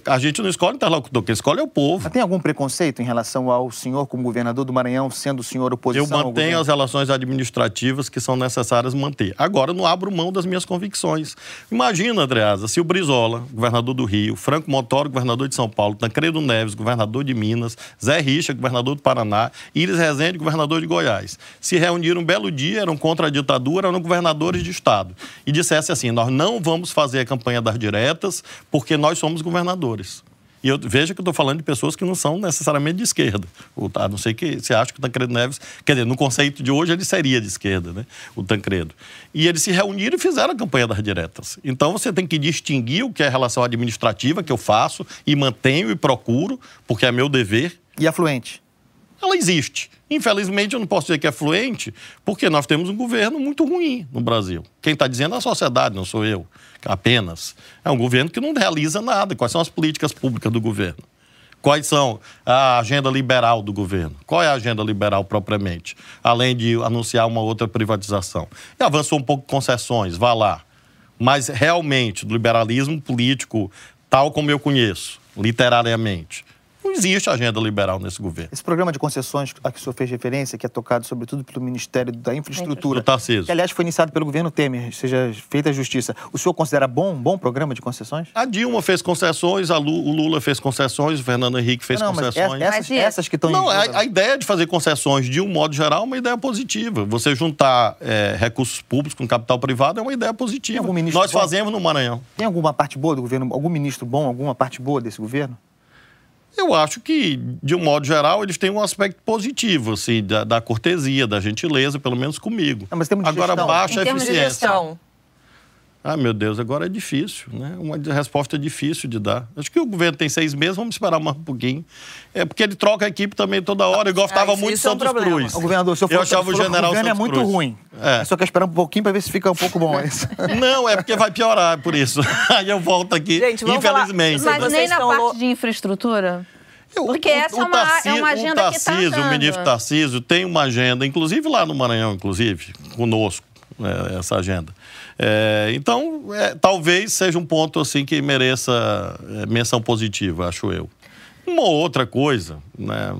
a gente não escolhe interlocutor, quem escolhe é o povo. Mas tem algum preconceito em relação ao senhor como governador do Maranhão, sendo o senhor oposição Eu mantenho as relações administrativas que são necessárias manter. Agora, não abro mão das minhas convicções. Imagina, Andreasa, se o Brizola, governador do Rio, Franco Montoro, governador de São Paulo, Tancredo Neves, governador de Minas, Zé Richa, governador do Paraná, Iris Rezende, governador de Goiás, se reuniram um belo dia, eram contra a ditadura, eram governadores de Estado, e dissessem assim, nós não vamos fazer a campanha das diretas porque nós somos governadores. E eu veja que eu estou falando de pessoas que não são necessariamente de esquerda. A não ser que você acha que o Tancredo Neves, quer dizer, no conceito de hoje ele seria de esquerda, né? O Tancredo. E eles se reuniram e fizeram a campanha das diretas. Então você tem que distinguir o que é a relação administrativa que eu faço e mantenho e procuro, porque é meu dever. E afluente? Ela existe. Infelizmente, eu não posso dizer que é fluente, porque nós temos um governo muito ruim no Brasil. Quem está dizendo é a sociedade, não sou eu apenas. É um governo que não realiza nada. Quais são as políticas públicas do governo? Quais são a agenda liberal do governo? Qual é a agenda liberal propriamente? Além de anunciar uma outra privatização. E avançou um pouco concessões, vá lá. Mas realmente, do liberalismo político, tal como eu conheço, literariamente, não existe agenda liberal nesse governo. Esse programa de concessões a que o senhor fez referência, que é tocado sobretudo pelo Ministério da Infraestrutura, Do Tarcísio. que aliás foi iniciado pelo governo Temer, seja feita a justiça. O senhor considera bom um bom programa de concessões? A Dilma fez concessões, a Lu- o Lula fez concessões, o Fernando Henrique fez não, mas concessões. essas, Mas e- essas que estão Não, em a, a ideia de fazer concessões, de um modo geral, é uma ideia positiva. Você juntar é, recursos públicos com capital privado é uma ideia positiva. Nós bom? fazemos no Maranhão. Tem alguma parte boa do governo, algum ministro bom, alguma parte boa desse governo? Eu acho que, de um modo geral, eles têm um aspecto positivo, assim, da, da cortesia, da gentileza, pelo menos comigo. Não, mas temos Agora, gestão. baixa Em a termos de eficiência. gestão, Ah, meu Deus, agora é difícil, né? Uma resposta difícil de dar. Acho que o governo tem seis meses, vamos esperar mais um pouquinho. É porque ele troca a equipe também toda hora. Eu gostava isso- muito de isso é um Santos. Cruz. O governador, o senhor Eu falou, achava o general o governo é Santos muito Cruz. ruim. É. Só quer esperar um pouquinho para ver se fica um pouco bom. é isso? Não, é porque vai piorar, por isso. Aí eu volto aqui, Gente, vamos falar- infelizmente. Mas nem na parte lo- de infraestrutura? Eu- Porque essa é uma- é uma agenda o que tá. O ministro Tarcísio tem uma agenda, inclusive lá no Maranhão, inclusive, conosco, é, essa agenda. É, então, é, talvez seja um ponto assim que mereça é, menção positiva, acho eu. Uma outra coisa, né?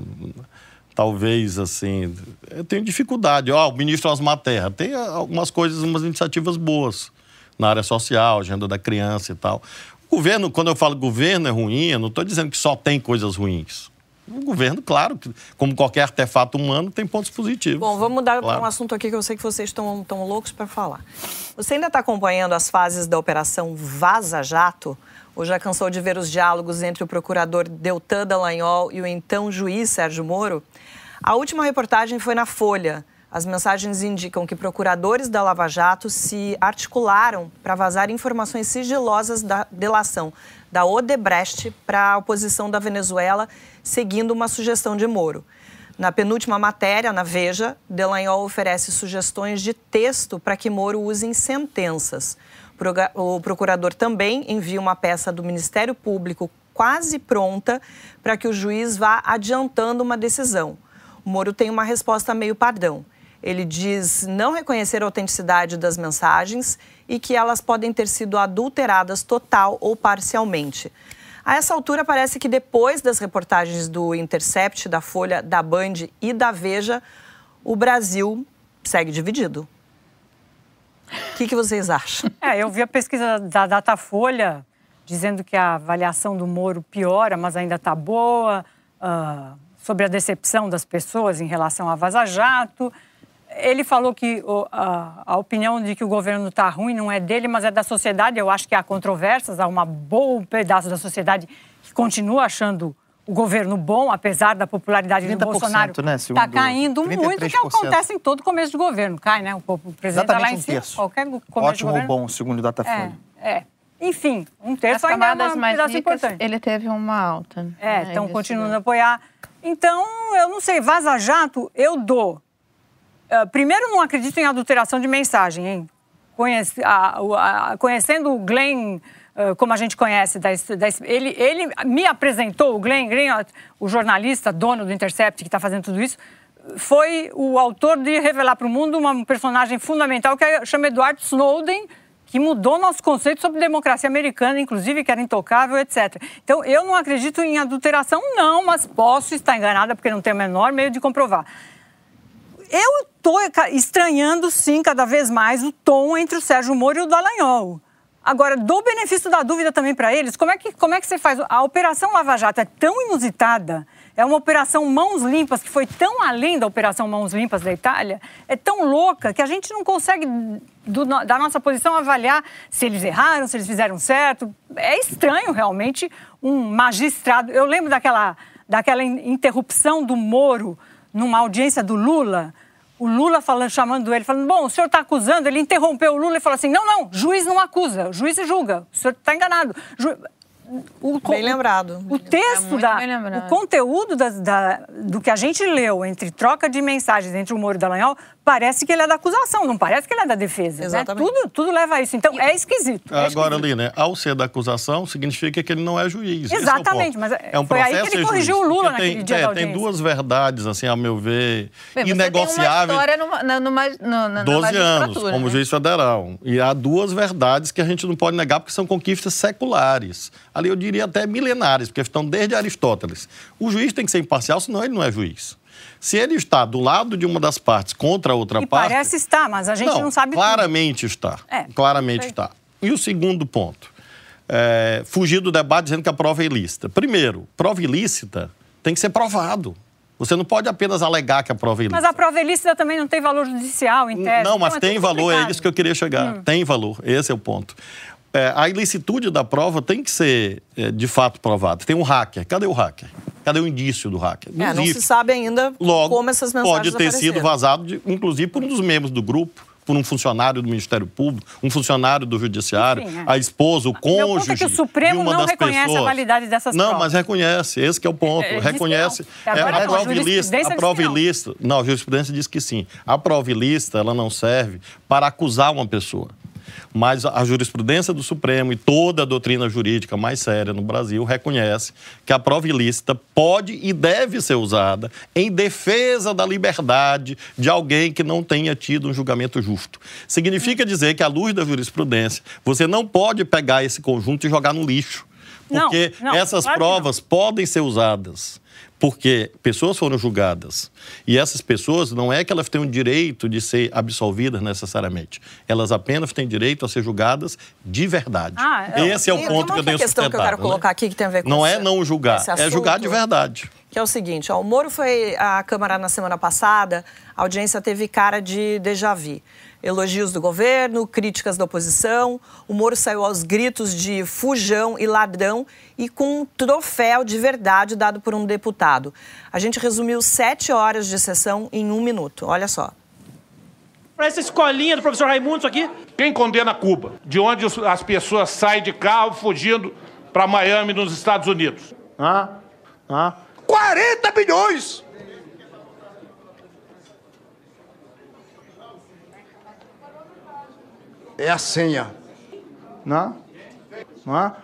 Talvez assim, eu tenho dificuldade. Ó, o ministro Osmar Terra tem algumas coisas, umas iniciativas boas na área social, agenda da criança e tal. O governo, quando eu falo governo é ruim, eu não estou dizendo que só tem coisas ruins. O governo, claro, como qualquer artefato humano, tem pontos positivos. Bom, vamos mudar para Claro. um assunto aqui que eu sei que vocês estão tão loucos para falar. Você ainda está acompanhando as fases da Operação Vaza Jato? Ou já cansou de ver os diálogos entre o procurador Deltan Dallagnol e o então juiz Sérgio Moro? A última reportagem foi na Folha. As mensagens indicam que procuradores da Lava Jato se articularam para vazar informações sigilosas da delação da Odebrecht para a oposição da Venezuela, seguindo uma sugestão de Moro. Na penúltima matéria, na Veja, Delanhol oferece sugestões de texto para que Moro use em sentenças. O procurador também envia uma peça do Ministério Público quase pronta para que o juiz vá adiantando uma decisão. O Moro tem uma resposta meio padrão. Ele diz não reconhecer a autenticidade das mensagens e que elas podem ter sido adulteradas total ou parcialmente. A essa altura, parece que depois das reportagens do Intercept, da Folha, da Band e da Veja, o Brasil segue dividido. O que, que vocês acham? É, eu vi a pesquisa da Datafolha dizendo que a avaliação do Moro piora, mas ainda está boa, ah, sobre a decepção das pessoas em relação a Vaza Jato. Ele falou que o- a, a opinião de que o governo está ruim não é dele, mas é da sociedade. Eu acho que há controvérsias, há um bom pedaço da sociedade que continua achando o governo bom, apesar da popularidade do 30%, Bolsonaro, né, está segundo- caindo 33%. muito, que acontece em todo começo de governo. Cai, né? O o presidente está lá Exatamente em um cima, terço. qualquer começo de Ótimo ou governo. bom, segundo o Datafolha. É, é. Enfim, um As terço ainda é mais ricas, importante. ele teve uma alta. né? É, estão Ele continuando a apoiar. Então, eu não sei, Vaza Jato, eu dou. Ah, primeiro, não acredito em adulteração de mensagem, hein? Conhece- a- a- conhecendo o Glenn, ah, como a gente conhece, da, da ele, ele me apresentou, o Glenn o jornalista, dono do Intercept, que está fazendo tudo isso, foi o autor de revelar para o mundo uma- um personagem fundamental que é- chama Edward Snowden, que mudou nosso conceito sobre democracia americana, inclusive que era intocável, etc. Então, eu não acredito em adulteração, não, mas posso estar enganada porque não tenho o menor meio de comprovar. Eu estou estranhando, sim, cada vez mais o tom entre o Sérgio Moro e o Dallagnol. Agora, dou benefício da dúvida também para eles. Como é, que, como é que você faz? A Operação Lava Jato é tão inusitada, é uma operação mãos limpas, que foi tão além da Operação Mãos Limpas da Itália, é tão louca que a gente não consegue, do- da nossa posição, avaliar se eles erraram, se eles fizeram certo. É estranho, realmente, um magistrado. Eu lembro daquela, daquela in- interrupção do Moro numa audiência do Lula, o Lula falando, chamando ele, falando, bom, o senhor está acusando, ele interrompeu o Lula e falou assim, não, não, juiz não acusa, juiz julga, o senhor está enganado. Ju- O, Bem lembrado. O texto, É da, o conteúdo das- da- do que a gente leu entre troca de mensagens entre o Moro e o Dallagnol, parece que ele é da acusação, não parece que ele é da defesa. né? Exatamente. Tudo, tudo leva a isso. Então, é esquisito. é Agora, esquisito. ali, né? Ao ser da acusação, significa que ele não é juiz. É Exatamente, ponto. mas é- é um foi aí que processo ele corrigiu juiz, o Lula naquele tem, dia é, da tem duas verdades, assim, ao meu ver, Bem, você inegociáveis. Tem uma história numa, numa, na 12 anos como né? juiz federal. E há duas verdades que a gente não pode negar porque são conquistas seculares. Ali eu diria até milenares, porque estão desde Aristóteles. O juiz tem que ser imparcial, senão ele não é juiz. Se ele está do lado de uma das partes contra a outra E parte. parece estar, mas a gente não, sabe tudo. Claramente está. É, claramente sei. está. E o segundo ponto? É, fugir do debate dizendo que a prova é ilícita. Primeiro, prova ilícita tem que ser provado. Você não pode apenas alegar que a prova é ilícita. Mas a prova ilícita também não tem valor judicial, em tese. Não, mas Então é tem tudo valor, é complicado. isso que eu queria chegar. Hum. Tem valor, esse é o ponto. É, a ilicitude da prova tem que ser, é, de fato, provada. Tem um hacker. Cadê o hacker? Cadê o indício do hacker? É, não se sabe ainda Logo, como essas mensagens pode ter sido vazado, de- inclusive, por um dos membros do grupo, por um funcionário do Ministério Público, um funcionário do Judiciário, Enfim, é. a esposa, o cônjuge é que o Supremo não das reconhece a pessoas. validade dessas Não, provas. mas reconhece, esse que é o ponto. É, que reconhece. não. Agora a não, a prova ilícita, jurisprudência a prova que não. ilícita, não, a jurisprudência diz que sim. A prova ilícita, ela não serve para acusar uma pessoa. Mas a jurisprudência do Supremo e toda a doutrina jurídica mais séria no Brasil reconhece que a prova ilícita pode e deve ser usada em defesa da liberdade de alguém que não tenha tido um julgamento justo. Significa dizer que, à luz da jurisprudência, você não pode pegar esse conjunto e jogar no lixo. Porque não, essas claro não. provas podem ser usadas porque pessoas foram julgadas. E essas pessoas não é que elas tenham direito de ser absolvidas necessariamente. Elas apenas têm direito a ser julgadas de verdade. Ah, é. Esse é o Tem- ponto tem que eu uma tenho questão que eu quero né? colocar aqui que tem a ver com Não é esse- não julgar, é julgar de verdade. Que é o seguinte, ó, o Moro foi à Câmara na semana passada, a audiência teve cara de déjà vu. Elogios do governo, críticas da oposição, o Moro saiu aos gritos de fujão e ladrão e com um troféu de verdade dado por um deputado. A gente resumiu sete horas de sessão em um minuto, olha só. Para essa escolinha do professor Raimundo, isso aqui. Quem condena Cuba? De onde as pessoas saem de carro fugindo para Miami, nos Estados Unidos? Ah, ah. 40 bilhões! É a senha. Não? Não?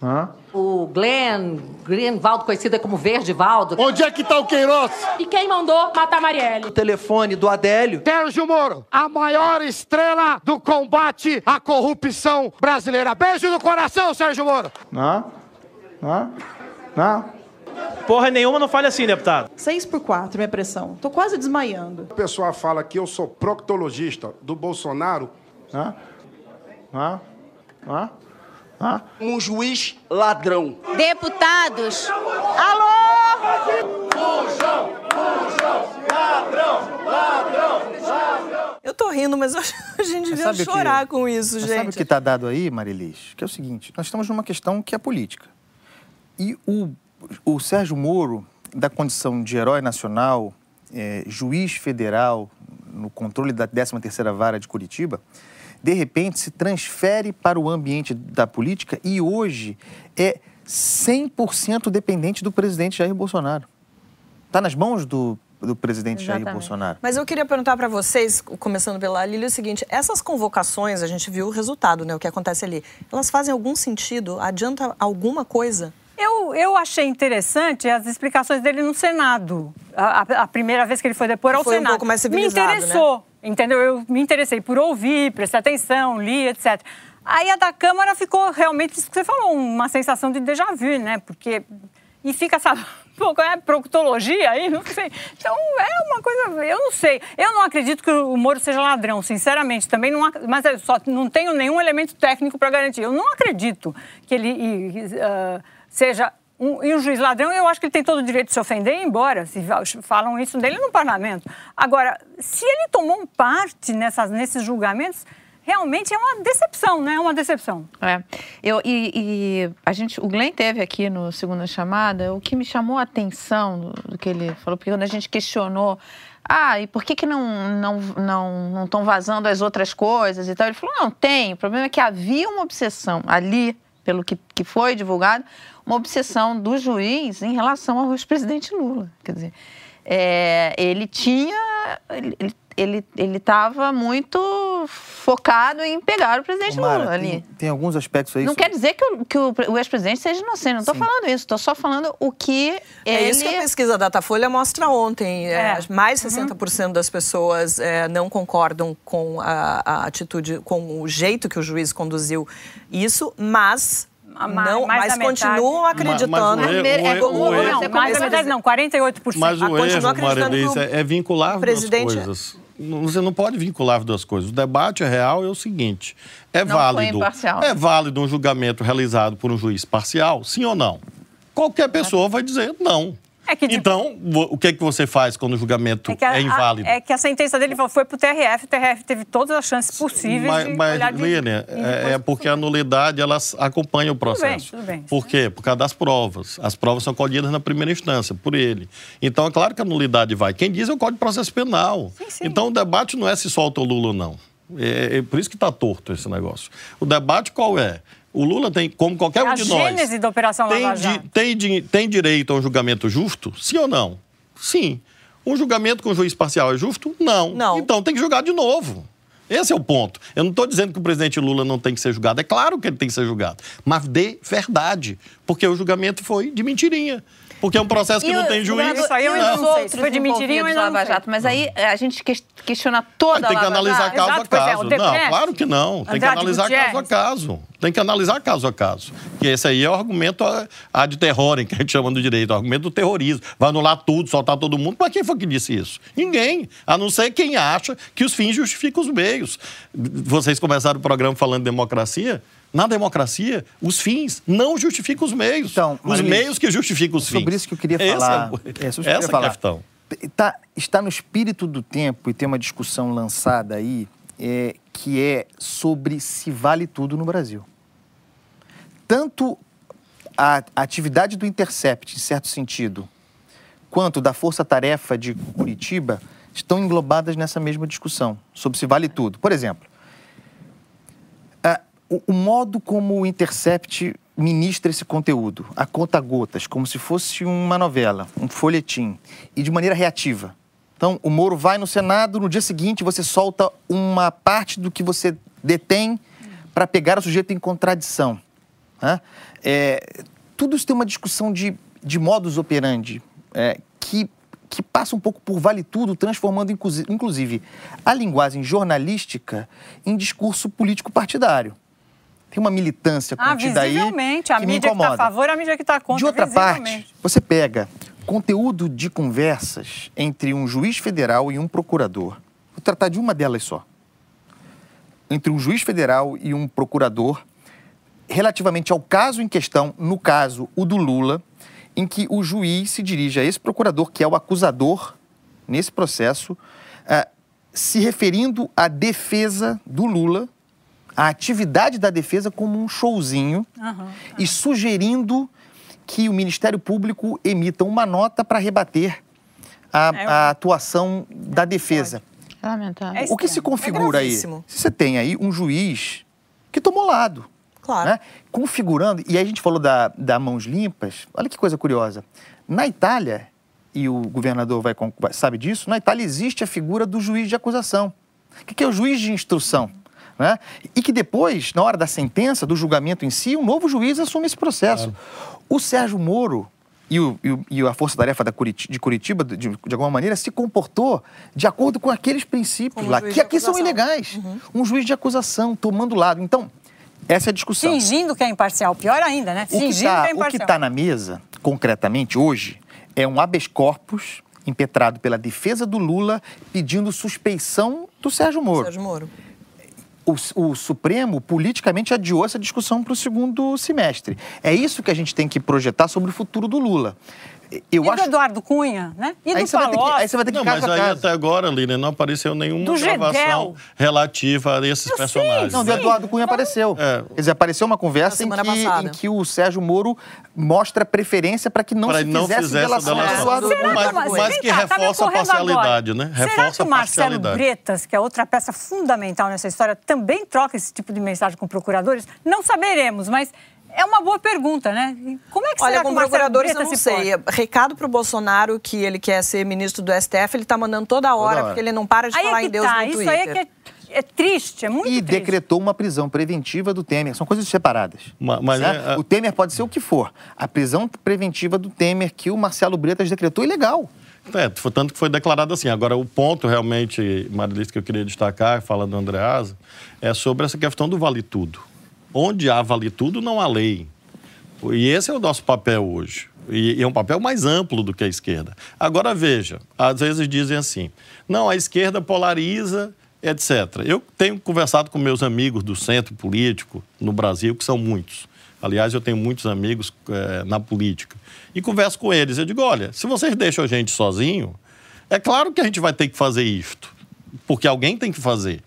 Não? O Glenn Greenwald, conhecido como Verdevaldo. Onde é que tá o Queiroz? E quem mandou matar Marielle? O telefone do Adélio. Sérgio Moro, a maior estrela do combate à corrupção brasileira. Beijo no coração, Sérgio Moro. Não? Não? Não? Porra nenhuma não fale assim, deputado. 6 por 4, minha pressão. Tô quase desmaiando. O pessoal fala que eu sou proctologista do Bolsonaro. Não? Não? Não? Não? Um juiz ladrão. Deputados. Eu tô rindo, mas eu acho que a gente devia o que- chorar com isso, Mas gente. Sabe o que está dado aí, Marilis? Que é o seguinte: nós estamos numa questão que é política. E o, o Sérgio Moro, da condição de herói nacional, é, juiz federal no controle da 13ª Vara de Curitiba, de repente se transfere para o ambiente da política e hoje é 100% dependente do presidente Jair Bolsonaro. Está nas mãos do, do presidente Exatamente. Jair Bolsonaro. Mas eu queria perguntar para vocês, começando pela Lília, o seguinte: essas convocações, a gente viu o resultado, né, o que acontece ali, elas fazem algum sentido? Adianta alguma coisa? Eu, eu achei interessante as explicações dele no Senado. A, a, a primeira vez que ele foi depor ao foi Senado. Um pouco mais civilizado, me interessou, né? Entendeu? Eu me interessei por ouvir, prestar atenção, li, etc. Aí a da Câmara ficou realmente isso que você falou, uma sensação de déjà vu, né? Porque. E fica, um pouco, é proctologia aí, não sei. Então é uma coisa, eu não sei. Eu não acredito que o Moro seja ladrão, sinceramente. Também não, mas eu só não tenho nenhum elemento técnico para garantir. Eu não acredito que ele uh, seja um, e um juiz ladrão, eu acho que ele tem todo o direito de se ofender e ir embora, se falam isso dele no parlamento. Agora, se ele tomou parte nessas, nesses julgamentos, realmente é uma decepção, né? É uma decepção. É. Eu, e, e, a gente, o Glenn teve aqui no segunda chamada, o que me chamou a atenção do, do que ele falou, porque quando a gente questionou ah, e por que, que não não não não estão vazando as outras coisas e tal? Ele falou, não, tem. O problema é que havia uma obsessão ali, pelo que, que foi divulgado, uma obsessão do juiz em relação ao ex-presidente Lula. Quer dizer, é, ele tinha... Ele, ele ele estava muito focado em pegar o presidente Mara, Lula ali. Tem, tem, alguns aspectos aí. Não quer dizer que o, que o, o ex-presidente seja inocente, não estou falando isso, estou só falando o que é ele... isso que a pesquisa da Datafolha mostra ontem. É. É, mais de 60% uhum. das pessoas é, não concordam com a, a atitude, com o jeito que o juiz conduziu isso, mas não, mas continuam acreditando. Mas, mas é como, não, mais da metade não, 48%. Mas o ah, erro, Marilise, é, é vincular presidente... duas coisas. Você não pode vincular duas coisas. O debate real é o seguinte: é não válido, é válido um julgamento realizado por um juiz parcial, sim ou não? Qualquer pessoa vai dizer não. É que, então, o que, é que você faz quando o julgamento é, a, é inválido? A, é que a sentença dele foi para o TRF, o TRF teve todas as chances possíveis mas, de mas, olhar de, Lênia, é, é porque a nulidade ela acompanha o processo. Tudo bem, tudo bem. Por quê? Por causa das provas. As provas são colhidas na primeira instância, por ele. Então, é claro que a nulidade vai. Quem diz é o Código de Processo Penal. Sim, sim. Então, o debate não é se solta o Lula ou não. É, é por isso que está torto esse negócio. O debate qual é? O Lula tem, como qualquer é um de nós. A gênese da Operação tem, Lava Jato. Tem, tem direito a um julgamento justo? Sim ou não? Sim. Um julgamento com juiz parcial é justo? Não. Não. Então tem que julgar de novo. Esse é o ponto. Eu não estou dizendo que o presidente Lula não tem que ser julgado. É claro que ele tem que ser julgado. Mas de verdade. Porque o julgamento foi de mentirinha porque é um processo que e não tem juiz. Isso aí eu não, não sei. Se foi de mentirinha, eu Lava Jato. Mas aí a gente questiona toda a Tem que analisar caso a caso. É, não, claro que não. Tem que analisar caso a caso. Tem que analisar caso a caso. Que esse aí é o argumento ad terrorem, que a gente chama do direito, o argumento do terrorismo. Vai anular tudo, soltar todo mundo. Mas quem foi que disse isso? Ninguém. A não ser quem acha que os fins justificam os meios. Vocês começaram o programa falando de democracia. Na democracia, os fins não justificam os meios. Então, os meios que justificam os sobre fins. Sobre isso que eu queria falar. É, é, essa é a questão. Tá, está no espírito do tempo e tem uma discussão lançada aí é, que é sobre se vale tudo no Brasil. Tanto a, a atividade do Intercept, em certo sentido, quanto da Força Tarefa de Curitiba estão englobadas nessa mesma discussão sobre se vale tudo. Por exemplo, o, modo como o Intercept ministra esse conteúdo, a conta gotas, como se fosse uma novela, um folhetim, e de maneira reativa. Então, o Moro vai no Senado, no dia seguinte você solta uma parte do que você detém para pegar o sujeito em contradição. Né? É, tudo isso tem uma discussão de, de modus operandi é, que, que passa um pouco por vale tudo, transformando inclusive a linguagem jornalística em discurso político partidário tem uma militância ah, contida aí que a mídia que está a favor, a mídia que está contra. De outra parte, você pega conteúdo de conversas entre um juiz federal e um procurador. Vou tratar de uma delas só. Entre um juiz federal e um procurador, relativamente ao caso em questão, no caso, o do Lula, em que o juiz se dirige a esse procurador, que é o acusador nesse processo, uh, se referindo à defesa do Lula a atividade da defesa como um showzinho uhum, e sugerindo que o Ministério Público emita uma nota para rebater a, É, a atuação da defesa. Lamentável. o que se configura aí? É você tem aí um juiz que tomou lado, Claro. né? configurando, e aí a gente falou da, da mãos limpas, olha que coisa curiosa. Na Itália, e o governador vai, sabe disso, na Itália existe a figura do juiz de acusação. O que que é o juiz de instrução? Né? E que depois, na hora da sentença, do julgamento em si, um novo juiz assume esse processo. O Sérgio Moro e, o- e o- e a Força Tarefa da Curiti- de Curitiba, de, de alguma maneira, se comportou de acordo com aqueles princípios Como lá, que aqui são ilegais. Um juiz de acusação, tomando lado. Então, essa é a discussão. Fingindo que é imparcial. Pior ainda, né? O que Fingindo tá- que é o imparcial. que está na mesa, concretamente, hoje, é um habeas corpus impetrado pela defesa do Lula pedindo suspeição do Sérgio Moro. Sérgio Moro. O, o Supremo politicamente adiou essa discussão para o segundo semestre. É isso que a gente tem que projetar sobre o futuro do Lula. Eu e acho do Eduardo Cunha, né? E Aí do você vai ter que- Palocci. aí você vai ter que Não, mas aí caso. até agora, Lina, não apareceu nenhuma Do Gedel. gravação relativa a esses personagens. Não, do Eduardo Cunha apareceu. É. Quer dizer, apareceu uma conversa em que, em que o Sérgio Moro mostra preferência para que não Para se não fizesse delação Será. Mas, Mas, mas que cá, tá me reforça a parcialidade, agora. né? Será Reforça que o a Marcelo. Bretas, que é outra peça fundamental nessa história, também troca esse tipo de mensagem com procuradores? Não saberemos, mas é uma boa pergunta, né? E Como é que Olha, será com que o procuradores eu não se sei. porta? Recado pro Bolsonaro que ele quer ser ministro do STF, ele tá mandando toda hora, hora. porque ele não para de Aí falar é em Deus tá, no isso Twitter. aí é que é, é triste, é muito E triste. decretou uma prisão preventiva do Temer. São coisas separadas. Ma- mas né? é- O Temer pode ser o que for. A prisão preventiva do Temer que o Marcelo Bretas decretou é ilegal. É, foi tanto que foi declarado assim. Agora, o ponto realmente, Marilis, que eu queria destacar, fala do Andreasa, é sobre essa questão do vale tudo. Onde há vale tudo, não há lei. E esse é o nosso papel hoje. E é um papel mais amplo do que a esquerda. Agora, veja, às vezes dizem assim, não, a esquerda polariza, etc. Eu tenho conversado com meus amigos do centro político no Brasil, que são muitos. Aliás, eu tenho muitos amigos eh, na política. E converso com eles. Eu digo, olha, se vocês deixam a gente sozinho, é claro que a gente vai ter que fazer isto. Porque alguém tem que fazer.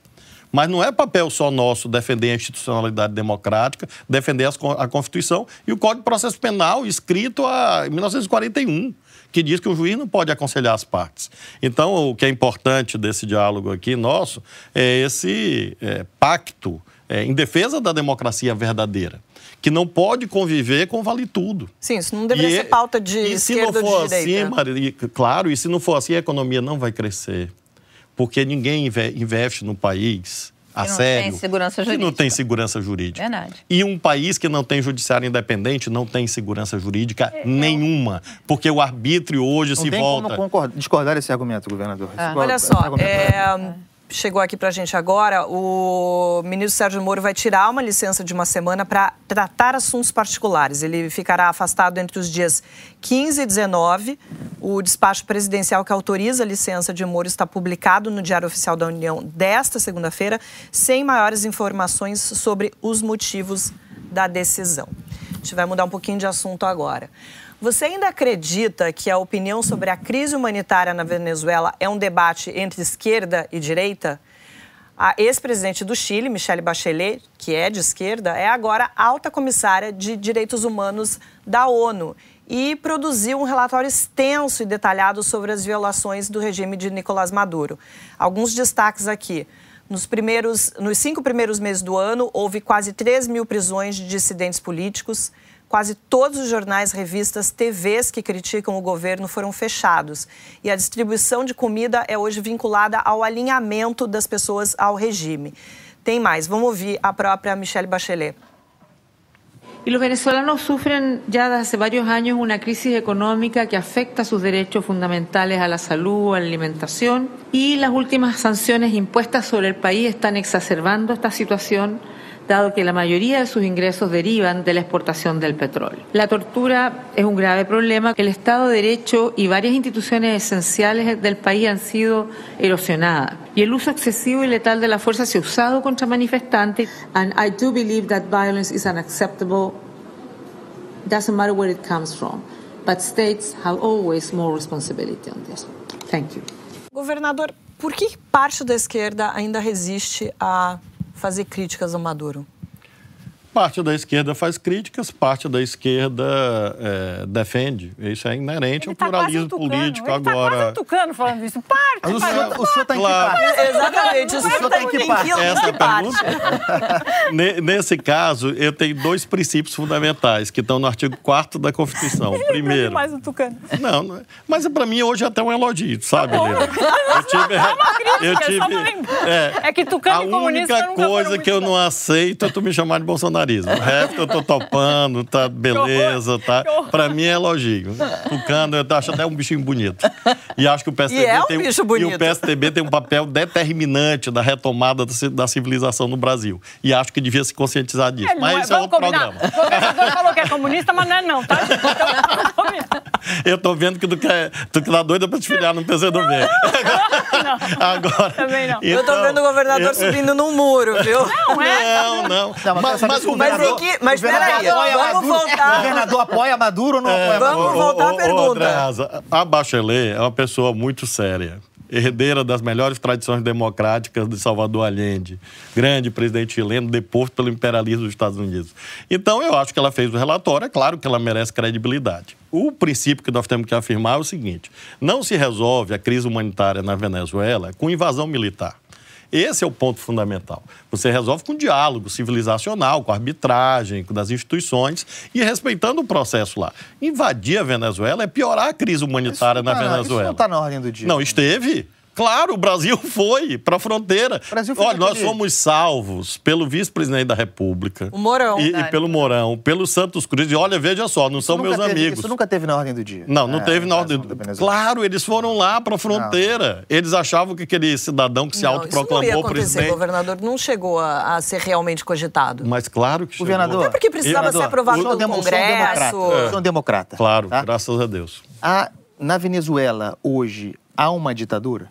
Mas não é papel só nosso defender a institucionalidade democrática, defender as a Constituição e o Código de Processo Penal, escrito a- em 1941, que diz que o juiz não pode aconselhar as partes. Então, o que é importante desse diálogo aqui nosso é esse é, pacto é, em defesa da democracia verdadeira, que não pode conviver com vale tudo. Sim, isso não deveria E ser pauta de e se não esquerda ou for de assim, direita. Maria, claro, e se não for assim, a economia não vai crescer. Porque ninguém inve- investe no país a Que não sério. tem segurança Que não jurídica. tem segurança jurídica. Verdade. E um país que não tem judiciário independente não tem segurança jurídica nenhuma. Porque o arbítrio hoje Não se tem volta. como concordar- discordar desse argumento, governador. Esse Olha esse só, argumento é, chegou aqui pra gente agora, o ministro Sérgio Moro vai tirar uma licença de uma semana para tratar assuntos particulares. Ele ficará afastado entre os dias 15 e 19. O despacho presidencial que autoriza a licença de Moro está publicado no Diário Oficial da União desta segunda-feira, sem maiores informações sobre os motivos da decisão. A gente vai mudar um pouquinho de assunto agora. Você ainda acredita que a opinião sobre a crise humanitária na Venezuela é um debate entre esquerda e direita? A ex-presidente do Chile, Michelle Bachelet, que é de esquerda, é agora alta comissária de direitos humanos da ONU e produziu um relatório extenso e detalhado sobre as violações do regime de Nicolás Maduro. Alguns destaques aqui. Nos, primeiros, nos cinco primeiros meses do ano, houve quase 3 mil prisões de dissidentes políticos. Quase todos os jornais, revistas, TVs que criticam o governo foram fechados. E a distribuição de comida é hoje vinculada ao alinhamento das pessoas ao regime. Tem mais, vamos ouvir a própria Michelle Bachelet. Y los venezolanos sufren ya desde hace varios años una crisis económica que afecta sus derechos fundamentales a la salud, a la alimentación y las últimas sanciones impuestas sobre el país están exacerbando esta situación dado que la mayoría de sus ingresos derivan de la exportación del petróleo. La tortura es un grave problema. El Estado de Derecho y varias instituciones esenciales del país han sido erosionadas. Y el uso excesivo y letal de la fuerza se ha usado contra manifestantes. And I do believe that violence is unacceptable. Doesn't matter where it comes from. But states have always more responsibility on this. Thank you. Governador, por que parte da esquerda ainda resiste a fazer críticas ao Maduro? Parte da esquerda faz críticas, parte da esquerda é, defende. Isso é inerente ao Tá pluralismo quase tucano. político. Ele tá Agora, quase um tucano falando isso. Parte, Mas o parte, senhor, o senhor tá em que Claro. parte? Exatamente, o O senhor tá tem em que parte? Essa é a. Ne- Nesse caso, eu tenho dois princípios fundamentais que estão no artigo 4 da Constituição. Primeiro, mais um tucano. não, não é- mas para mim hoje é até um elogio, sabe, Lila? Eu tive, eu crítica, tive, só pra lembrar. é, É que tucano a e comunista única nunca foram coisa que eu não aceito é tu me chamar de bolsonarismo. O resto eu tô topando, tá beleza, tá? Para mim é elogio. Tucano, eu acho até um bichinho bonito. E acho que o PSDB E é um tem bicho e bonito. o PSDB tem um papel determinante da retomada da ci- da civilização no Brasil. E acho que devia se conscientizar disso. Ele não Mas é- isso é outro combinar. programa. O governador falou que é comunista, mas não é não, tá? Então. Eu tô vendo que tu quer, tu que tá doida pra te filiar no PCdoB. Agora, Também não. Eu tô então, vendo o governador eu- subindo num muro, viu? Não é? Não, não. Não, mas mas, mas o se Mas, em que, mas O governador peraí, apoia vamos Maduro? O voltar. governador apoia Maduro ou não apoia Vamos Maduro? voltar à pergunta. A Bachelet é uma pessoa muito séria. Herdeira das melhores tradições democráticas de Salvador Allende, grande presidente chileno, deposto pelo imperialismo dos Estados Unidos. Então, eu acho que ela fez o relatório, é claro que ela merece credibilidade. O princípio que nós temos que afirmar é o seguinte: não se resolve a crise humanitária na Venezuela com invasão militar. Esse é o ponto fundamental. Você resolve com diálogo civilizacional, com arbitragem, com das instituições e respeitando o processo lá. Invadir a Venezuela é piorar a crise humanitária na Não, não, Isso Venezuela. não está na ordem do dia. Não, esteve. Claro, o Brasil foi para a fronteira. Brasil foi Olha, nós fomos salvos pelo vice-presidente da República. O Mourão. E, e pelo Mourão, pelo Santos Cruz. E olha, veja só, não são Nunca meus teve- amigos. Isso nunca teve na ordem do dia. Não, não É, teve na a ordem. da Venezuela. Claro, eles foram lá para a fronteira. Eles achavam que aquele cidadão que se Não, isso não autoproclamou presidente. governador. Não chegou a, a ser realmente cogitado. Mas claro que chegou. Governador. Até porque precisava ser aprovado pelo demo- sou um democrata. Congresso. Eu sou um democrata. Claro, tá? graças a Deus. Há- na Venezuela, hoje, há uma ditadura?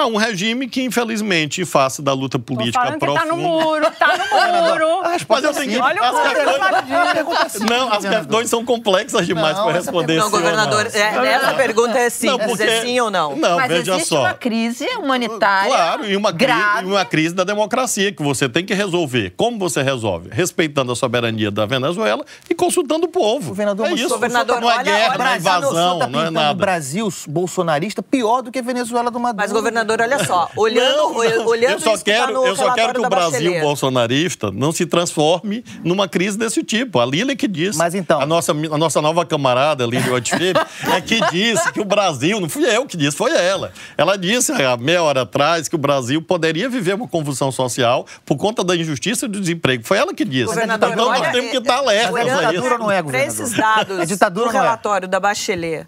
Há um regime que, infelizmente, face da luta política profunda... tá no muro, tá no muro. Mas eu tenho que... Olha o as muro. questões- Não, as questões são complexas demais Não, para responder Não, sim ou governador, não. é, essa pergunta é sim. Não, dizer porque- sim ou não. Não, Mas veja existe só. uma crise humanitária Claro, e uma, crise, grave. e uma crise da democracia que você tem que resolver. Como você resolve? Respeitando a soberania da Venezuela e consultando o povo. Governador, é isso. governador, não é olha- guerra, olha- não é invasão, tá não é nada. o Brasil bolsonarista pior do que a Venezuela do Maduro. Mas, governador, olha só. Olhando, Não, não. olhando eu só isso que tá quero, no eu só quero que o Brasil Bachelet. bolsonarista não se transforme numa crise desse tipo. A Lili que disse. Mas então- A nossa, a nossa nova camarada, Lili Otfilho, é que disse que o Brasil, não fui eu que disse, foi ela. Ela disse há meia hora atrás que o Brasil poderia viver uma convulsão social por conta da injustiça e do desemprego. Foi ela que disse. Governador, então nós olha, temos que é- estar alertas Mas é a ditadura não é, governador? esses dados É ditadura do é? relatório da Bachelet,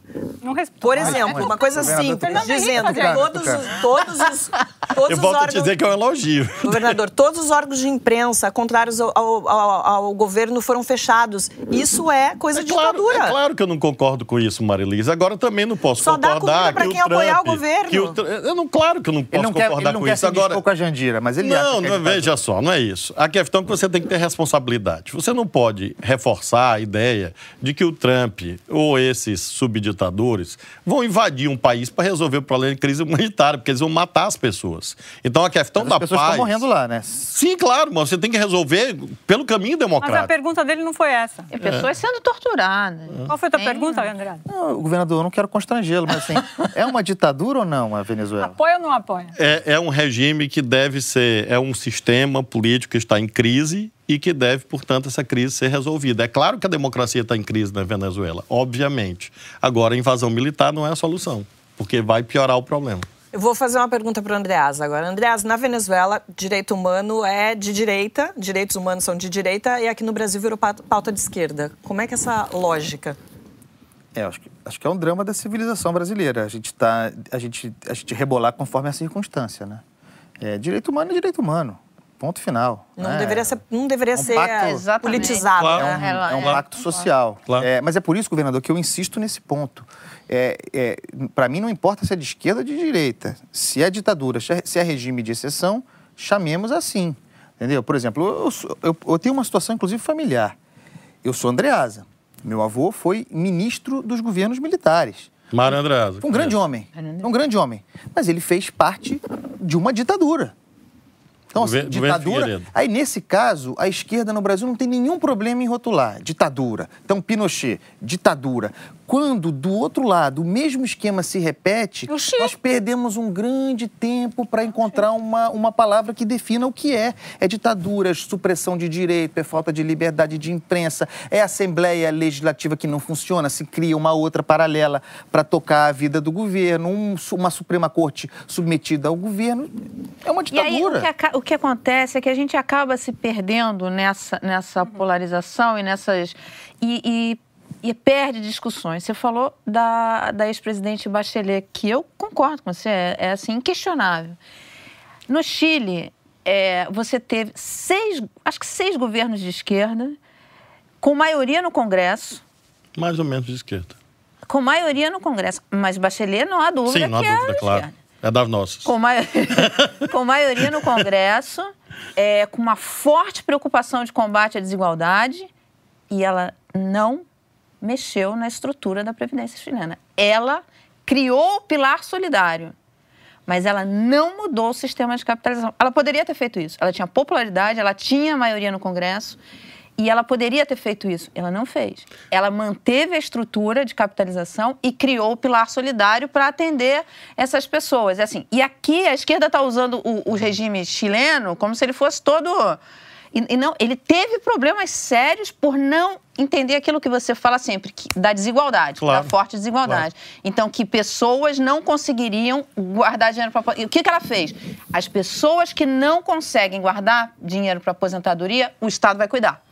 por exemplo, uma coisa Governador, simples, dizendo que todos os, todos os, todos Eu os volto a te órgãos... dizer que é um elogio. Governador, todos os órgãos de imprensa contrários ao, ao- ao- ao governo foram fechados. Isso é coisa de Claro, ditadura. é claro que eu não concordo com isso, Marilise. Agora também não posso Só dá concordar comida pra que quem o Trump, apoiar o governo. que o eu não, claro que eu não posso Ele não quer, concordar ele não com quer isso. Agora, com a Jandira, mas ele acha não, que é não veja só, não é isso. A questão é que você tem que ter responsabilidade. Você não pode reforçar a ideia de que o Trump ou esses subditadores vão invadir um país para resolver o problema de crise humanitária, porque eles vão matar as pessoas. Então a questão Mas da As pessoas paz. estão morrendo lá, né? Sim, claro, mas você tem que resolver pelo caminho Mas a democrático. pergunta dele não foi essa. E pessoas sendo torturadas. Qual foi a tua Tem- pergunta, André? Não, governador, eu não quero constrangê-lo, mas assim, é uma ditadura ou não a Venezuela? Apoia ou não apoia? É, é um regime que deve ser, é um sistema político que está em crise e que deve, portanto, essa crise ser resolvida. É claro que a democracia está em crise na Venezuela, obviamente. Agora, a invasão militar não é a solução, porque vai piorar o problema. Eu vou fazer uma pergunta para o Andreas agora. Andreas, na Venezuela, direito humano é de direita, direitos humanos são de direita, e aqui no Brasil virou pa- pauta de esquerda. Como é que é essa lógica? É, acho que, acho que é um drama da civilização brasileira. A gente, tá, a gente, a gente rebolar conforme a circunstância, né? É, direito humano é direito humano. Ponto final. Não né? deveria ser, não deveria É um ser pacto- Exatamente. politizado. Claro. É um É. pacto social. Claro. É, mas é por isso, governador, que eu insisto nesse ponto. É, é, Para mim, não importa se é de esquerda ou de direita. Se é ditadura, se é- é regime de exceção, chamemos assim. Entendeu? Por exemplo, eu, sou- eu- eu tenho uma situação, inclusive, familiar. Eu sou Andreasa. Meu avô foi ministro dos governos militares. Mário Andreasa. Um grande homem. Um grande homem. Mas ele fez parte de uma ditadura. Então, assim, ditadura. Aí, nesse caso, a esquerda no Brasil não tem nenhum problema em rotular ditadura. Então, Pinochet, ditadura. Quando, do outro lado, o mesmo esquema se repete, nós perdemos um grande tempo para encontrar uma, uma palavra que defina o que é. É ditadura, é supressão de direito, é falta de liberdade de imprensa, é Assembleia Legislativa que não funciona, se cria uma outra paralela para tocar a vida do governo, um uma Suprema Corte submetida ao governo. É uma E aí, ditadura. o que, o que acontece é que a gente acaba se perdendo nessa, nessa polarização e nessas. E, e- e perde discussões. Você falou da, da ex-presidente Bachelet, que eu concordo com você, é, é assim, inquestionável. No Chile, é, você teve seis, acho que seis governos de esquerda, com maioria no Congresso. Mais ou menos de esquerda. Com maioria no Congresso. Mas Bachelet não há dúvida Sim, não há que é dúvida, de claro. esquerda. É das nossas. Com, com maioria no Congresso, é, com uma forte preocupação de combate à desigualdade, e ela não mexeu na estrutura da Previdência chilena. Ela criou o pilar solidário, mas ela não mudou o sistema de capitalização. Ela poderia ter feito isso. Ela tinha popularidade, ela tinha maioria no Congresso. E ela poderia ter feito isso. Ela não fez. Ela manteve a estrutura de capitalização e criou o pilar solidário para atender essas pessoas. É assim, e aqui a esquerda está usando o, o regime chileno como se ele fosse todo. E, e não, ele teve problemas sérios por não entender aquilo que você fala sempre, que- da desigualdade, Claro. da forte desigualdade. Então, que pessoas não conseguiriam guardar dinheiro para. O que, que ela fez? As pessoas que não conseguem guardar dinheiro para aposentadoria, o Estado vai cuidar.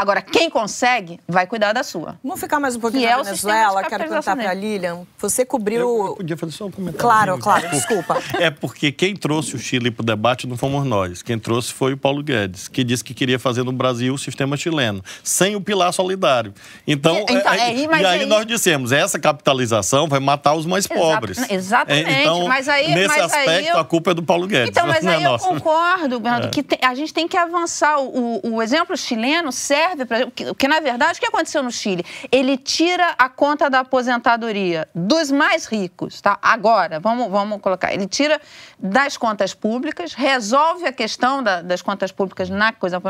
Agora, quem consegue, vai cuidar da sua. Vamos ficar mais um pouquinho Que na é o sistema Venezuela. Quero perguntar para a. Lilian. Você cobriu... Eu podia fazer só um comentário. Claro, claro, desculpa. É porque quem trouxe o Chile para o debate não fomos nós. Quem trouxe foi o Paulo Guedes, que disse que queria fazer no Brasil o sistema chileno, sem o pilar solidário. Então, E- então, é, é, e- mas e aí aí- nós dissemos, essa capitalização vai matar os mais Exato- pobres. exatamente, É, então, mas aí- nesse mas aí aspecto, eu- a culpa é do Paulo Guedes, Então, mas é aí eu nossa. concordo, Bernardo, É. que te- a gente tem que avançar. O, o- o exemplo chileno serve para. Que, que, na verdade, o que aconteceu no Chile? Ele tira a conta da aposentadoria dos mais ricos, tá? Agora, vamos, vamos colocar. Ele tira das contas públicas, resolve a questão da- das contas públicas na coisa.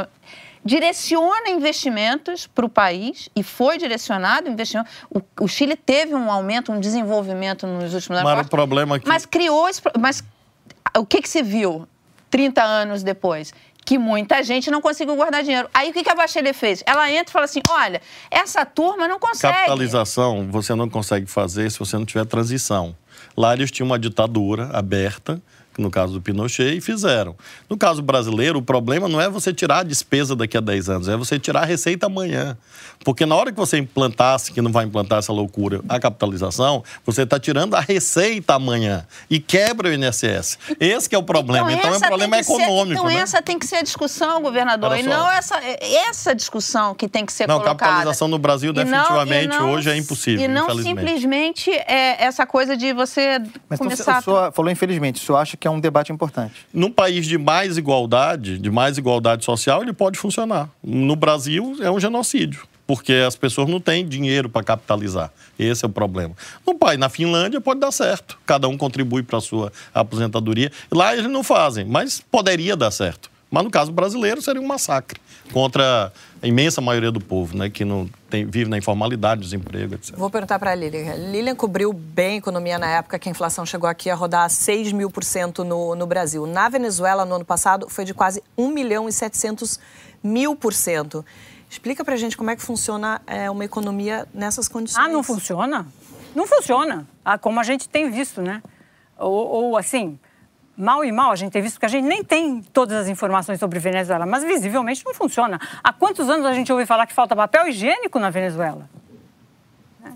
Direciona investimentos para o país e foi direcionado investimento. O, o Chile teve um aumento, um desenvolvimento nos últimos anos. Mas o problema aqui... mas criou Mas o que, que se viu 30 anos depois? Que muita gente não conseguiu guardar dinheiro. Aí o que, que a Bachelet fez? Ela entra e fala assim: olha, essa turma não consegue. Capitalização você não consegue fazer se você não tiver transição. Lá eles tinham uma ditadura aberta, no caso do Pinochet, e fizeram. No caso brasileiro, o problema não é você tirar a despesa daqui a 10 anos, é você tirar a receita amanhã. Porque na hora que você implantasse, que não vai implantar essa loucura, a capitalização, você está tirando a receita amanhã e quebra o INSS. Esse que é o problema. Então, é um problema que ser- econômico. então, né? essa tem que ser a discussão, governador, e não essa, essa discussão que tem que ser Não, colocada. capitalização no Brasil, não- definitivamente, e não- hoje é impossível, E não infelizmente. simplesmente é essa coisa de você Mas então, começar o senhor falou infelizmente, o senhor acha que é um debate importante? Num país de mais igualdade, de mais igualdade social, ele pode funcionar. No Brasil, é um genocídio, porque as pessoas não têm dinheiro para capitalizar. Esse é o problema. No país, na Finlândia, pode dar certo. Cada um contribui para a sua aposentadoria. Lá eles não fazem, mas poderia dar certo. Mas no caso brasileiro, seria um massacre contra a imensa maioria do povo, né, que não tem, vive na informalidade, desemprego, etc. Vou perguntar para a Lilian. Lilian cobriu bem a economia na época que a inflação chegou aqui a rodar 6 mil por cento no, no Brasil. Na Venezuela, no ano passado, foi de quase 1 milhão e 700 mil por cento. Explica para gente como é que funciona é, uma economia nessas condições. Ah, não funciona? Não funciona, ah, como a gente tem visto, né? Ou, ou, assim, mal e mal a gente tem visto, porque a gente nem tem todas as informações sobre Venezuela, mas visivelmente não funciona. Há quantos anos a gente ouve falar que falta papel higiênico na Venezuela?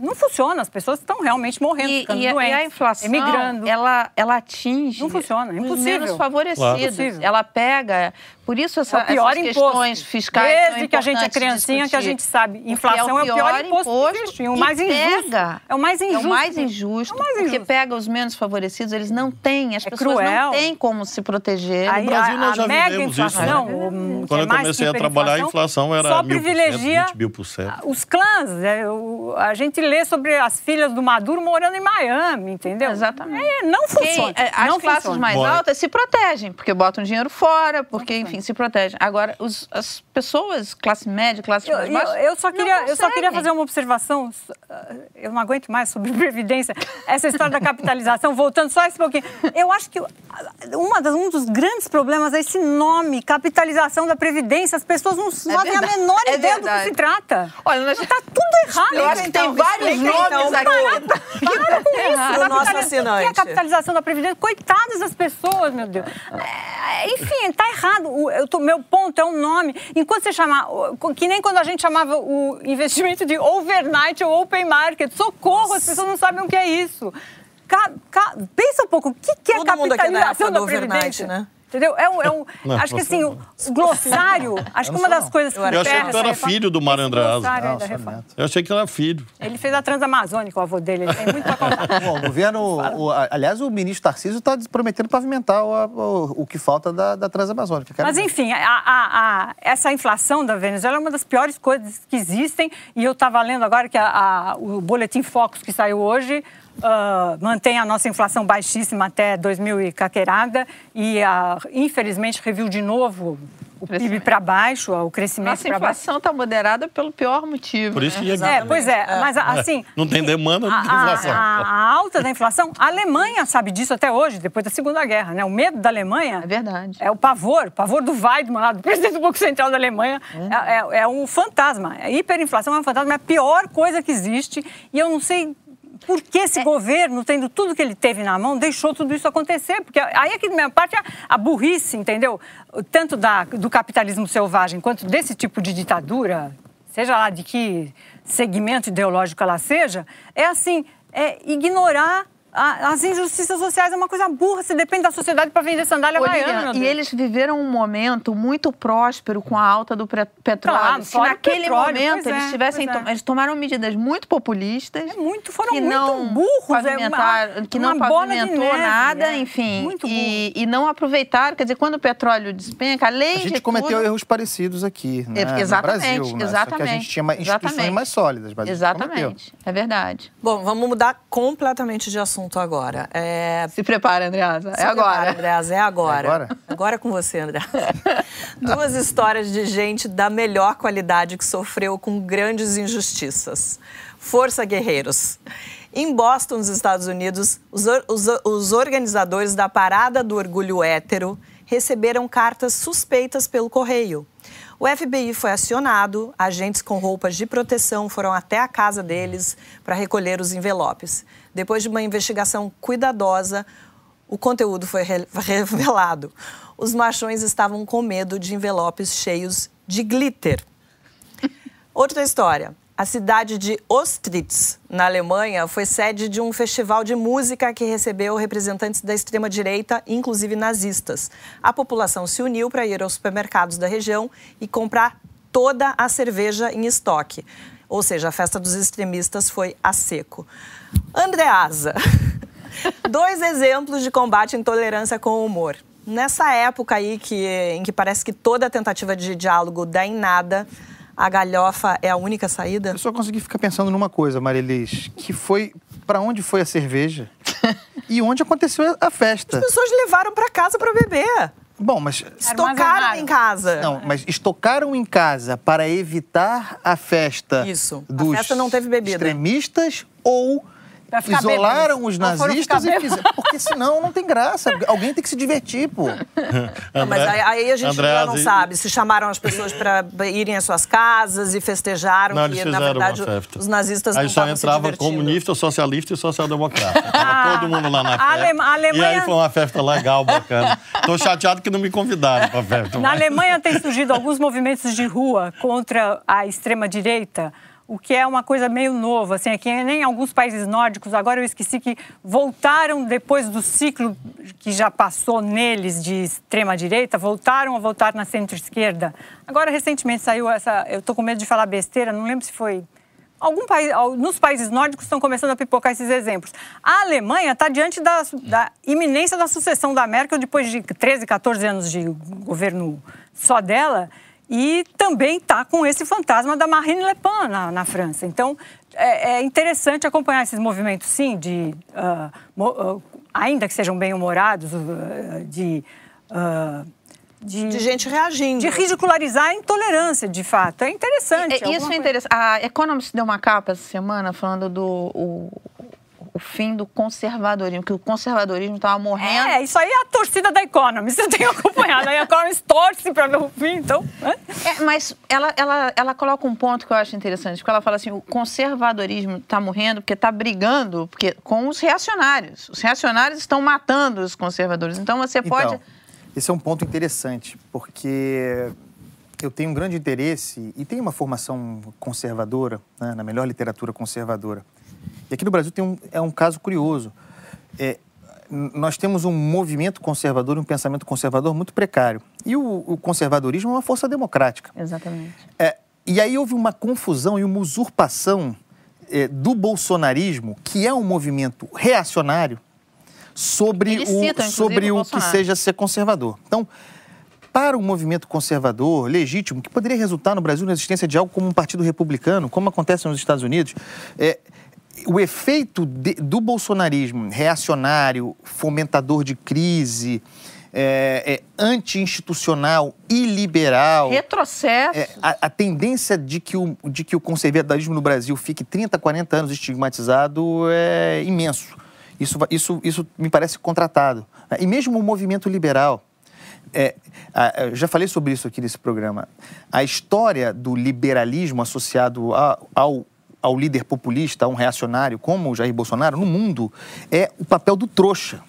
Não funciona, as pessoas estão realmente morrendo, E, ficando e a- doentes, e a inflação, emigrando. ela, ela atinge Não funciona, é os impossível. menos favorecidos. Claro. Ela pega, Por isso essa, É o pior essas imposto. questões fiscais Desde que a gente é criancinha que a gente sabe. Porque Inflação é o pior imposto que existe, o mais injusto. pega. É o mais É injusto. o mais injusto. É o mais Porque injusto. pega os menos favorecidos, eles não têm, as É pessoas cruel. não têm como se proteger. Aí, No Brasil a, nós já a mega vivemos isso, inflação, né? o- que Quando é eu comecei a que trabalhar, a inflação era só mil por cento, privilegia 20 mil por cento. os clãs. é, o- a gente lê sobre as filhas do Maduro morando em Miami, entendeu? Exatamente. É, não funciona. Quem- é, as não classes funciona. mais Bom, altas se protegem, porque botam dinheiro fora, porque, enfim, se protegem. Agora, os- as pessoas, classe média, classe Eu, mais eu- baixa, eu só não queria, eu só queria fazer uma observação. Eu não aguento mais sobre Previdência. Essa história da capitalização, voltando só esse pouquinho. Eu acho que uma das, um dos grandes problemas é esse nome, capitalização da Previdência. As pessoas não fazem verdade, a menor é ideia do que verdade. se trata. Olha, nós... Está tudo errado. Eu acho que tem Então, vários explica, nomes então, aqui. Para com isso. Pro nosso assinante. O que é a capitalização da Previdência? Coitadas das pessoas, meu Deus. É, enfim, está errado. O, eu meu ponto é um nome. Enquanto você chamar, que nem quando a gente chamava o investimento de overnight ou open market, socorro, as pessoas não sabem o que é isso. Ca- ca- pensa um pouco, o que, que é Todo mundo aqui da capitalização época da do overnight, Previdência? né? Entendeu? É um, é um- Não, acho que assim, o, o glossário, acho que uma das coisas que Eu achei que tu era reforma- filho do Mário. Eu achei que era filho. Ele fez a Transamazônica, o avô dele. Ele tem muito pra contar. Bom, o governo. o- a- aliás, o ministro Tarcísio está prometendo pavimentar o, o, o que falta da, da Transamazônica. Quero Mas, enfim, a- a- a- essa inflação da Venezuela é uma das piores coisas que existem. E eu estava lendo agora que a- a- o Boletim Focus, que saiu hoje, ah, mantém a nossa inflação baixíssima até 2000 e caquerada. E, ah, infelizmente, reviu de novo o PIB para baixo, o crescimento para baixo. inflação está moderada pelo pior motivo. Por isso né? que ia- É, pois é, mas assim. Não tem demanda, não tem A, inflação. a- a alta da inflação, a Alemanha sabe disso até hoje, depois da Segunda Guerra, né? O medo da Alemanha É verdade. é o pavor, o pavor do Weidmann, lá, do presidente do Banco Central da Alemanha. É, é- é um fantasma. A hiperinflação é um fantasma, é a pior coisa que existe. E eu não sei por que esse governo, tendo tudo que ele teve na mão, deixou tudo isso acontecer. Porque aí é que, da minha parte, a, a burrice, entendeu? Tanto da, do capitalismo selvagem quanto desse tipo de ditadura, seja lá de que segmento ideológico ela seja, é assim, é ignorar as injustiças sociais é uma coisa burra. Você depende da sociedade para vender sandália meu e eles viveram um momento muito próspero com a alta do petróleo. Claro, Se naquele petróleo, momento eles é, tivessem é. eles tomaram medidas muito populistas, muito, foram que muito não burros, é uma- que não pavimentou neve, nada, é. enfim, Muito e, e não aproveitaram. Quer dizer, quando o petróleo despenca, além A gente de cometeu tudo, erros parecidos aqui, né? É, exatamente, no Brasil, né? Só que a exatamente, gente tinha instituições exatamente. mais sólidas, mas a. Exatamente, é verdade. Bom, vamos mudar completamente de assunto agora. É... Se prepara, Andreasa, é agora. prepara, Andreasa, é agora. É agora? Agora é com você, André. Duas histórias de gente da melhor qualidade que sofreu com grandes injustiças. Força Guerreiros. Em Boston, nos Estados Unidos, os, or- os, os organizadores da Parada do Orgulho Hétero receberam cartas suspeitas pelo correio. O FBI foi acionado, agentes com roupas de proteção foram até a casa deles para recolher os envelopes. Depois de uma investigação cuidadosa, o conteúdo foi re- revelado. Os machões estavam com medo de envelopes cheios de glitter. Outra história. A cidade de Ostritz, na Alemanha, foi sede de um festival de música que recebeu representantes da extrema-direita, inclusive nazistas. A população se uniu para ir aos supermercados da região e comprar toda a cerveja em estoque. Ou seja, a festa dos extremistas foi a seco. Andreasa, dois exemplos de combate à intolerância com humor. Nessa época aí que, em que parece que toda tentativa de diálogo dá em nada, a galhofa é a única saída? Eu só consegui ficar pensando numa coisa, Marilis, que foi para onde foi a cerveja e onde aconteceu a festa. As pessoas levaram para casa para beber. Bom, mas Estocaram em casa. Não, mas estocaram em casa para evitar a festa. Isso. A Dos festa não teve bebida. extremistas ou isolaram bêbados. os nazistas e fizeram. Porque senão não tem graça. Alguém tem que se divertir, pô. Não, mas aí, aí a gente André, já não sabe se chamaram as pessoas para irem às suas casas e festejaram Não, que, na verdade, uma festa. os nazistas Aí não só estavam se entrava comunista, socialista e social-democrata. Tava todo mundo lá na festa. Alema- a E aí Alemanha- foi uma festa legal, bacana. Tô chateado que não me convidaram pra festa. Na mas- Alemanha tem surgido alguns movimentos de rua contra a extrema-direita. O que é uma coisa meio nova, assim, é que nem alguns países nórdicos, agora eu esqueci que voltaram depois do ciclo que já passou neles de extrema direita, voltaram a votar na centro-esquerda. Agora recentemente saiu essa, eu estou com medo de falar besteira, não lembro se foi algum país, nos países nórdicos estão começando a pipocar esses exemplos. A Alemanha está diante da, da, iminência da sucessão da Merkel depois de 13, 14 anos de governo só dela e também está com esse fantasma da Marine Le Pen na, na França. Então, é, é, interessante acompanhar esses movimentos, sim, de, uh, uh, ainda que sejam bem-humorados, uh, de, de, de... gente reagindo. De ridicularizar a intolerância, de fato. É interessante. É, isso é interessante. A Economist deu uma capa essa semana falando do o, o fim do conservadorismo, que o conservadorismo estava morrendo. É, isso aí é a torcida da Economist, você tem acompanhado. a Economist torce para ver o fim, então... É, mas ela, ela, ela coloca um ponto que eu acho interessante, porque ela fala assim, o conservadorismo está morrendo porque está brigando porque, com os reacionários. Os reacionários estão matando os conservadores. Então você pode... Então, esse é um ponto interessante, porque eu tenho um grande interesse e tenho uma formação conservadora, né, na melhor literatura conservadora. E aqui no Brasil tem um, é um caso curioso. É, nós temos um movimento conservador, um pensamento conservador muito precário. E o, o conservadorismo é uma força democrática. Exatamente. É, e aí houve uma confusão e uma usurpação é, do bolsonarismo, que é um movimento reacionário, sobre o, sobre o, o que seja ser conservador. Então, para o movimento conservador, legítimo, que poderia resultar no Brasil na existência de algo como um partido republicano, como acontece nos Estados Unidos, é, o efeito de, do bolsonarismo reacionário, fomentador de crise, é, é, anti-institucional e liberal. Retrocesso. É, a, a, tendência de que, o, de que o conservadorismo no Brasil fique 30, 40 anos estigmatizado é imenso. Isso, isso, isso me parece contratado. E mesmo o movimento liberal. É, a, já falei sobre isso aqui nesse programa. A história do liberalismo associado a, ao ao líder populista, a um reacionário como o Jair Bolsonaro no mundo é o papel do trouxa.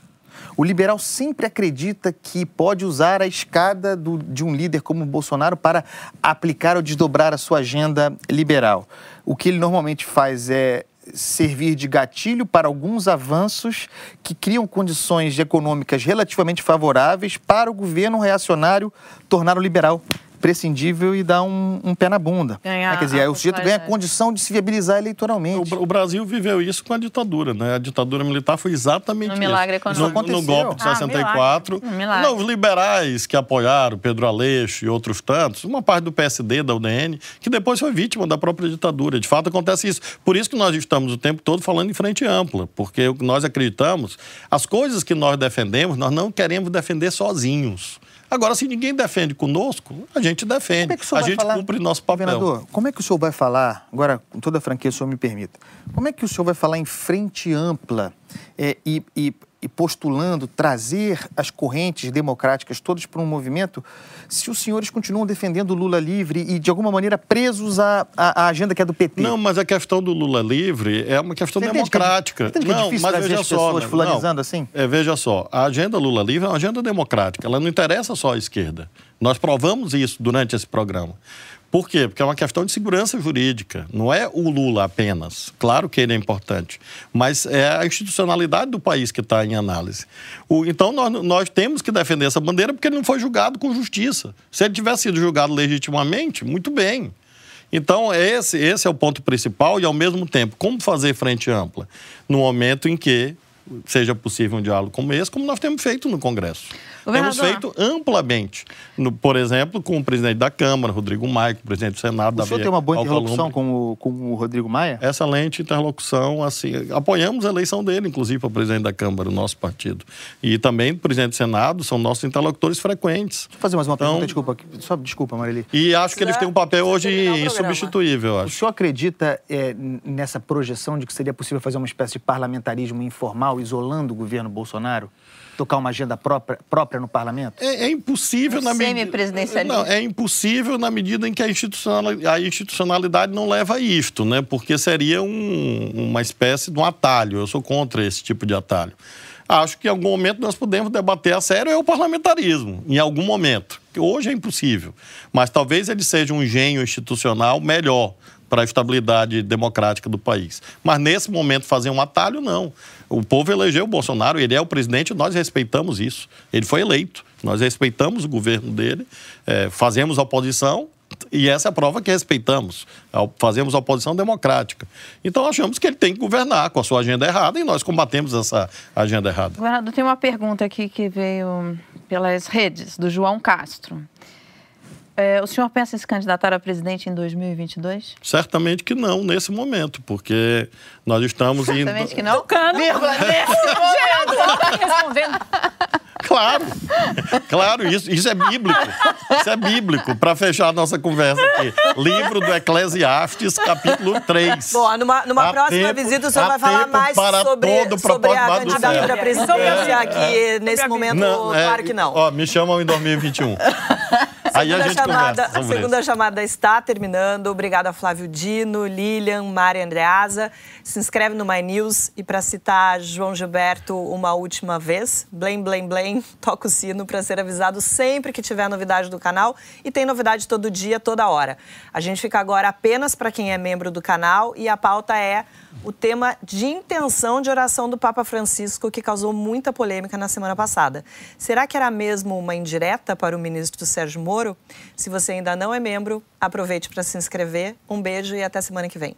O liberal sempre acredita que pode usar a escada do, de um líder como o Bolsonaro para aplicar ou desdobrar a sua agenda liberal. O que ele normalmente faz é servir de gatilho para alguns avanços que criam condições econômicas relativamente favoráveis para o governo reacionário tornar o liberal prescindível e dar um, um pé na bunda. Ganhar é, quer dizer, o sujeito ganha a condição de se viabilizar eleitoralmente. O, o, Brasil viveu isso com a ditadura, né? A ditadura militar foi exatamente no isso. Milagre econômico. No, no golpe de ah, 64. Milagre. Não, os liberais que apoiaram Pedro Aleixo e outros tantos, uma parte do PSD, da UDN, que depois foi vítima da própria ditadura. De fato, acontece isso. Por isso que nós estamos o tempo todo falando em frente ampla, porque o que nós acreditamos, as coisas que nós defendemos, nós não queremos defender sozinhos. Agora, se ninguém defende conosco, a gente defende. É a gente falar, cumpre nosso papel. Governador, como é que o senhor vai falar, agora, com toda a franquia, o senhor me permita, como é que o senhor vai falar em frente ampla é, e, e e postulando trazer as correntes democráticas todas para um movimento, se os senhores continuam defendendo o Lula livre e, de alguma maneira, presos à, à, agenda que é do PT? Não, mas a questão do Lula livre é uma questão Você democrática. Que é, não, é mas veja só, pessoas fulanizando assim? É, veja só, a agenda Lula livre é uma agenda democrática, ela não interessa só à esquerda. Nós provamos isso durante esse programa. Por quê? Porque é uma questão de segurança jurídica. Não é o Lula apenas. Claro que ele é importante. Mas é a institucionalidade do país que está em análise. O, então, nós, nós temos que defender essa bandeira porque ele não foi julgado com justiça. Se ele tivesse sido julgado legitimamente, muito bem. Então, esse, esse é o ponto principal e, ao mesmo tempo, como fazer frente ampla? No momento em que seja possível um diálogo como esse, como nós temos feito no Congresso. Temos feito amplamente. No, por exemplo, com o presidente da Câmara, Rodrigo Maia, com o presidente do Senado, O senhor tem uma boa interlocução com o, com o Rodrigo Maia? Excelente interlocução, assim, apoiamos a eleição dele, inclusive, para presidente da Câmara, o nosso partido. E também o presidente do Senado são nossos interlocutores frequentes. Deixa eu fazer mais uma pergunta, então, desculpa, só desculpa, Marili. E acho que eles têm um papel hoje insubstituível, acho. O senhor acredita é, nessa projeção de que seria possível fazer uma espécie de parlamentarismo informal, isolando o governo Bolsonaro? tocar uma agenda própria, própria no parlamento? É, é impossível um na medida. Não, é impossível na medida em que a institucionalidade, a institucionalidade não leva a isto, né? Porque seria um, uma espécie de um atalho. Eu sou contra esse tipo de atalho. Acho que em algum momento nós podemos debater a sério é o parlamentarismo, em algum momento. Que hoje é impossível. Mas talvez ele seja um engenho institucional melhor para a estabilidade democrática do país. Mas nesse momento fazer um atalho, não. O povo elegeu o Bolsonaro, ele é o presidente, nós respeitamos isso. Ele foi eleito, nós respeitamos o governo dele, é, fazemos oposição e essa é a prova que respeitamos. Fazemos oposição democrática. Então achamos que ele tem que governar com a sua agenda errada e nós combatemos essa agenda errada. Governador, tem uma pergunta aqui que veio pelas redes, do João Castro. É, o senhor pensa em se candidatar a presidente em 2022? Certamente que não, nesse momento, porque nós estamos Certamente indo... Certamente que não? Tocando. Vírgula, respondendo. Claro, claro, isso, isso é bíblico. Isso é bíblico, para fechar a nossa conversa aqui. Livro do Eclesiastes, capítulo 3. Bom, numa, numa próxima tempo- visita o senhor vai falar mais para sobre, todo sobre a propósito do candidatura à presidência É, aqui nesse momento, é, claro que não. Ó, me chamam em 2021. Segunda chamada, a segunda chamada está terminando. Obrigada, Flávio Dino, Lilian, Mari Andreasa. Se inscreve no My News e para citar João Gilberto uma última vez, blém, blém, blém, toca o sino para ser avisado sempre que tiver novidade do canal e tem novidade todo dia, toda hora. A gente fica agora apenas para quem é membro do canal e a pauta é o tema de intenção de oração do Papa Francisco, que causou muita polêmica na semana passada. Será que era mesmo uma indireta para o ministro Sérgio Moro? Se você ainda não é membro, aproveite para se inscrever. Um beijo e até semana que vem.